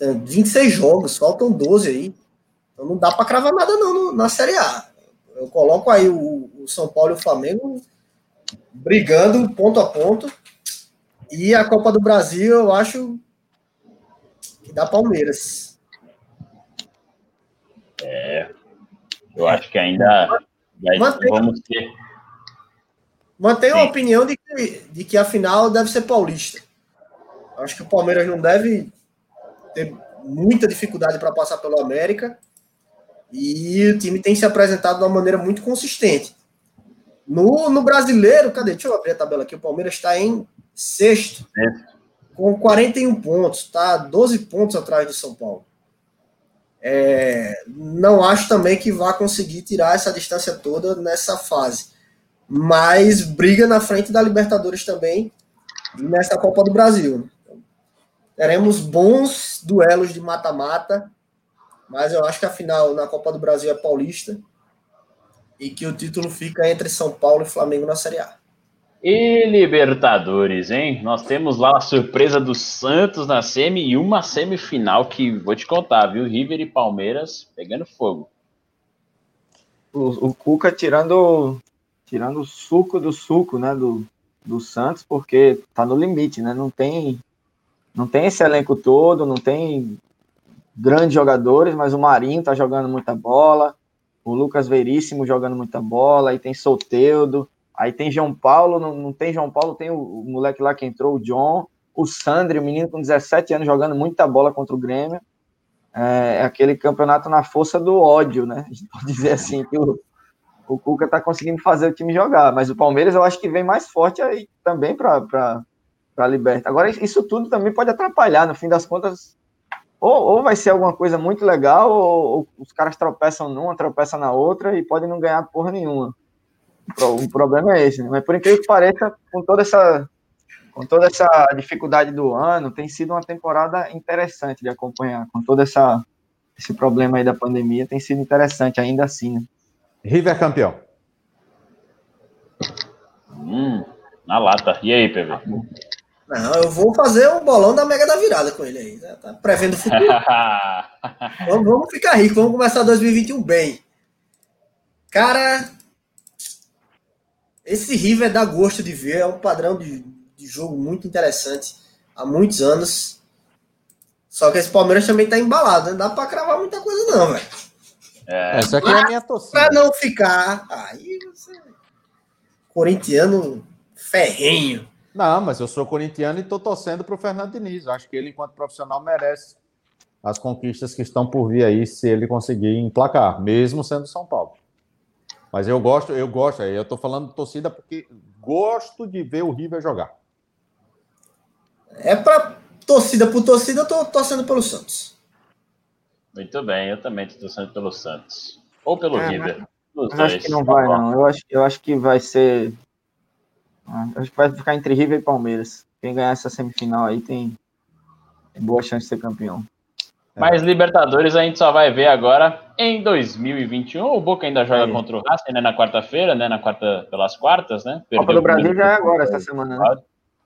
Tem 26 jogos, faltam 12 aí. Então não dá para cravar nada não na Série A. Eu coloco aí o, o São Paulo e o Flamengo brigando ponto a ponto. E a Copa do Brasil, eu acho que dá Palmeiras. Eu acho que ainda vamos ter. Mantenho a Sim. opinião de que, de que a final deve ser paulista. Acho que o Palmeiras não deve ter muita dificuldade para passar pelo América. E o time tem se apresentado de uma maneira muito consistente. No, no brasileiro, cadê? Deixa eu abrir a tabela aqui. O Palmeiras está em sexto, Sexto. com 41 pontos, está 12 pontos atrás do São Paulo. É, não acho também que vá conseguir tirar essa distância toda nessa fase. Mas briga na frente da Libertadores também e nessa Copa do Brasil. Teremos bons duelos de mata-mata, mas eu acho que a final na Copa do Brasil é paulista e que o título fica entre São Paulo e Flamengo na Série A. E Libertadores, hein? Nós temos lá a surpresa do Santos na semi e uma semifinal que vou te contar, viu? River e Palmeiras pegando fogo. O, o Cuca tirando, tirando o suco do suco, né? Do, do Santos, porque tá no limite, né? Não tem, não tem esse elenco todo, não tem grandes jogadores, mas o Marinho tá jogando muita bola, o Lucas Veríssimo jogando muita bola, aí tem Soteudo, aí tem João Paulo, não, não tem João Paulo, tem o, o moleque lá que entrou, o John, o Sandri, o menino com 17 anos jogando muita bola contra o Grêmio. É, é aquele campeonato na força do ódio, né? A gente pode dizer assim que o, o Cuca tá conseguindo fazer o time jogar, mas o Palmeiras eu acho que vem mais forte aí também para para Liberta. Agora isso tudo também pode atrapalhar, no fim das contas, ou, ou vai ser alguma coisa muito legal, ou, ou os caras tropeçam numa, tropeçam na outra e podem não ganhar porra nenhuma. O pro- O problema é esse, né? Mas por incrível que pareça, com toda essa com toda essa dificuldade do ano, tem sido uma temporada interessante de acompanhar, com todo essa esse problema aí da pandemia, tem sido interessante ainda assim, né? River campeão. Hum, na lata. E aí, PV? Não, eu vou fazer um bolão da Mega da Virada com ele aí. né? Tá prevendo o futuro. Vamos, vamos ficar ricos, vamos começar 2021 bem. Cara, esse River dá gosto de ver, é um padrão de, de jogo muito interessante há muitos anos. Só que esse Palmeiras também tá embalado, não dá pra cravar muita coisa, não, velho. É, Essa aqui é a minha Pra torcida. não ficar. Aí você. Corintiano ferrenho. Não, mas eu sou corintiano e estou torcendo para o Fernando Diniz. Eu Acho que ele, enquanto profissional, merece as conquistas que estão por vir aí, se ele conseguir emplacar, mesmo sendo São Paulo. Mas eu gosto, eu gosto, eu estou falando de torcida porque gosto de ver o River jogar. É pra torcida por torcida, eu tô torcendo pelo Santos. muito bem, eu também estou torcendo pelo Santos. Ou pelo É, River. Mas acho dois. que não vai, não. Eu acho, eu acho que vai ser. Ah, Acho que vai ficar entre River e Palmeiras. Quem ganhar essa semifinal aí tem, boa chance de ser campeão. Mas Libertadores a gente só vai ver agora em 2021. O Boca ainda joga Aí. contra o Racing, né, na quarta-feira, né, na quarta, pelas quartas, né? Copa Perdeu do o primeiro Brasil já é agora, essa semana, né?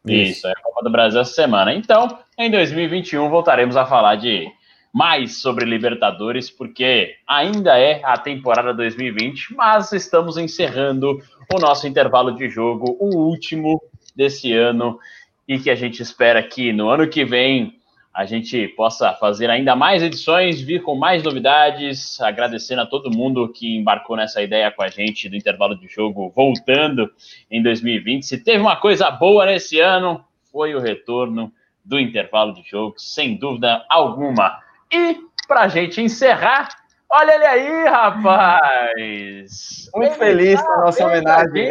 Isso, é a Copa do Brasil essa semana. Então, em 2021, voltaremos a falar de mais sobre Libertadores, porque ainda é a temporada 2020, mas estamos encerrando o nosso intervalo de jogo, o último desse ano, e que a gente espera que no ano que vem a gente possa fazer ainda mais edições, vir com mais novidades, agradecendo a todo mundo que embarcou nessa ideia com a gente do intervalo de jogo voltando em 2020. Se teve uma coisa boa nesse ano, foi o retorno do intervalo de jogo, sem dúvida alguma. E para a gente encerrar, olha ele aí, rapaz! Muito Ele feliz tá com a nossa homenagem.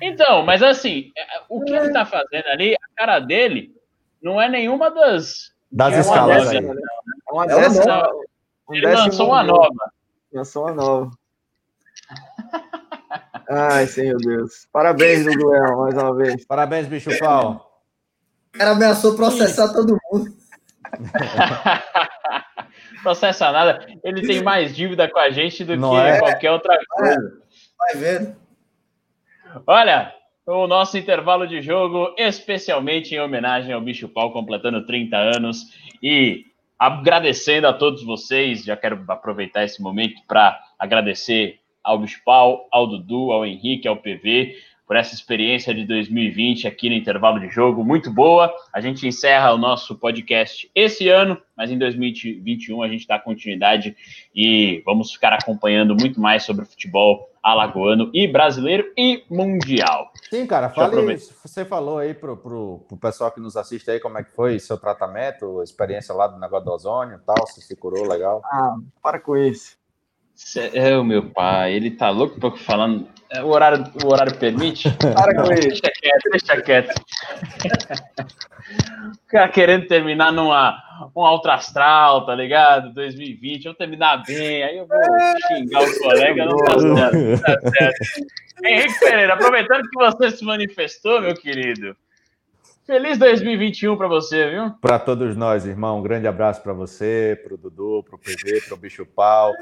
Então, mas assim, é, o que ele tá fazendo ali, a cara dele, não é nenhuma das. Das É escalas aí. É uma É uma décima. nova. um Ele lançou uma nova. Lançou uma nova. Ai, Senhor Deus. Parabéns, Leão, mais uma vez. Parabéns, bicho pau. O cara ameaçou processar todo mundo. Processa nada. Ele tem mais dívida com a gente do Não que é? qualquer outra coisa. Vai vendo. Olha, o nosso intervalo de jogo, especialmente em homenagem ao Bicho Pau, completando 30 anos. E agradecendo a todos vocês, já quero aproveitar esse momento para agradecer ao Bicho Pau, ao Dudu, ao Henrique, ao PV, por essa experiência de 2020 aqui no intervalo de jogo, muito boa. A gente encerra o nosso podcast esse ano, mas em 2021 a gente dá continuidade e vamos ficar acompanhando muito mais sobre o futebol alagoano e brasileiro e mundial. Sim, cara, fale, você falou aí pro, pro, pro pessoal que nos assiste aí como é que foi seu tratamento, a experiência lá do negócio do ozônio e tal, se se curou legal. Ah, para com isso. É o meu pai, ele tá louco pra falando. É, O horário, o horário permite? Para com isso. Deixa quieto, deixa quieto. Cara querendo terminar numa um alto astral, tá ligado? 2020, eu terminar bem, aí eu vou xingar o colega, não tá certo, não tá certo. Henrique Pereira, aproveitando que você se manifestou, meu querido, feliz 2021 pra você, viu? Para todos nós, irmão, um grande abraço para você, para o Dudu, para o PV, para o Bicho Pau,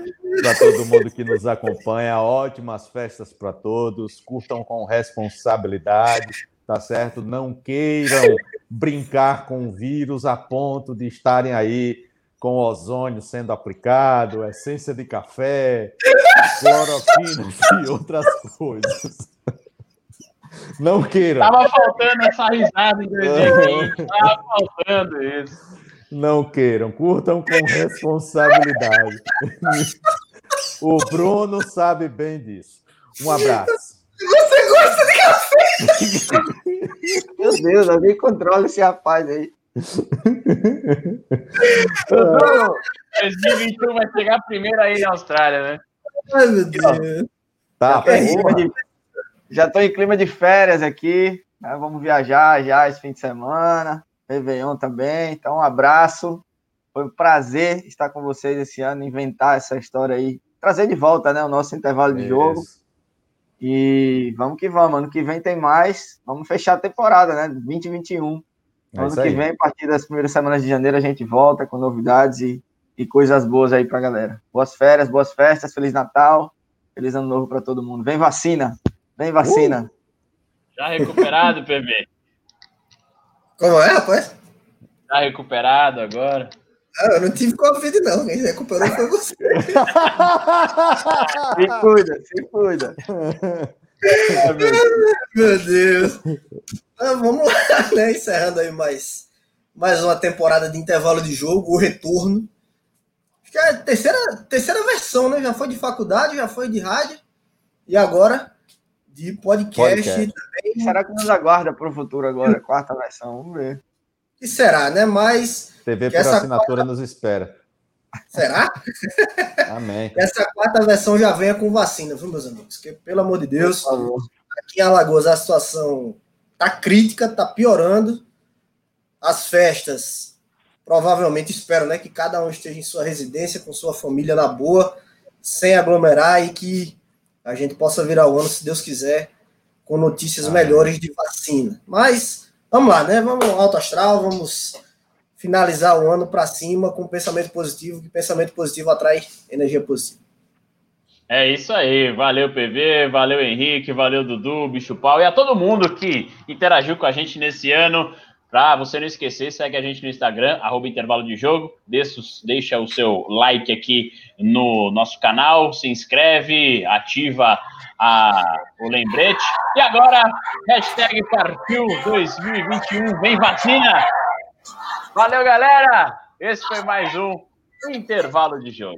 para todo mundo que nos acompanha. Ótimas festas para todos. Curtam com responsabilidade, tá certo? Não queiram brincar com o vírus a ponto de estarem aí com ozônio sendo aplicado, essência de café, cloroquina e outras coisas. Não queiram. Tava faltando essa risada em 2020, tava faltando isso. Não queiram, curtam com responsabilidade. O Bruno sabe bem disso. Um abraço. Meu Deus, alguém controla esse rapaz aí. 2021 vai chegar primeiro aí na Austrália, né? Ai, meu Deus. Tá, porra. Já estou em clima de férias aqui. né? Vamos viajar já esse fim de semana. Réveillon também. Então, um abraço. Foi um prazer estar com vocês esse ano, inventar essa história aí. Trazer de volta né, o nosso intervalo de jogo. E vamos que vamos. Ano que vem tem mais. Vamos fechar a temporada, né? 2021. É ano que aí. vem, a partir das primeiras semanas de janeiro, a gente volta com novidades e, e coisas boas aí pra galera. Boas férias, boas festas, Feliz Natal, Feliz Ano Novo pra todo mundo. Vem vacina, vem vacina. Já recuperado, PV? Como é, rapaz? Já recuperado agora? Ah, eu não tive Covid, não. Quem recuperou foi você. Se cuida, se cuida. Meu Deus. Ah, vamos lá, né? Encerrando aí mais, mais uma temporada de intervalo de jogo, o retorno. Acho que é a terceira, terceira versão, né? Já foi de faculdade, já foi de rádio. E agora de podcast. Podcast. Será que nos aguarda pro futuro agora? Quarta versão, vamos ver. E será, né? Mas TV Que por essa assinatura nos espera. será? Amém. Essa quarta versão já venha com vacina, viu, meus amigos? Porque, pelo amor de Deus, aqui em Alagoas a situação tá crítica, tá piorando. As festas, provavelmente espero, né, que cada um esteja em sua residência, com sua família na boa, sem aglomerar e que a gente possa virar o ano, se Deus quiser, com notícias Amém. melhores de vacina. Mas vamos lá, né? Vamos alto astral, vamos finalizar o ano para cima com pensamento positivo, que pensamento positivo atrai energia positiva. É isso aí, valeu PV, valeu Henrique, valeu Dudu, Bicho Pau e a todo mundo que interagiu com a gente nesse ano. Pra você não esquecer, segue a gente no Instagram, arroba intervalo de jogo, deixa, deixa o seu like aqui no nosso canal, se inscreve, ativa a, o lembrete. E agora, hashtag partiu 2021, vem vacina! Valeu, galera! Esse foi mais um intervalo de jogo.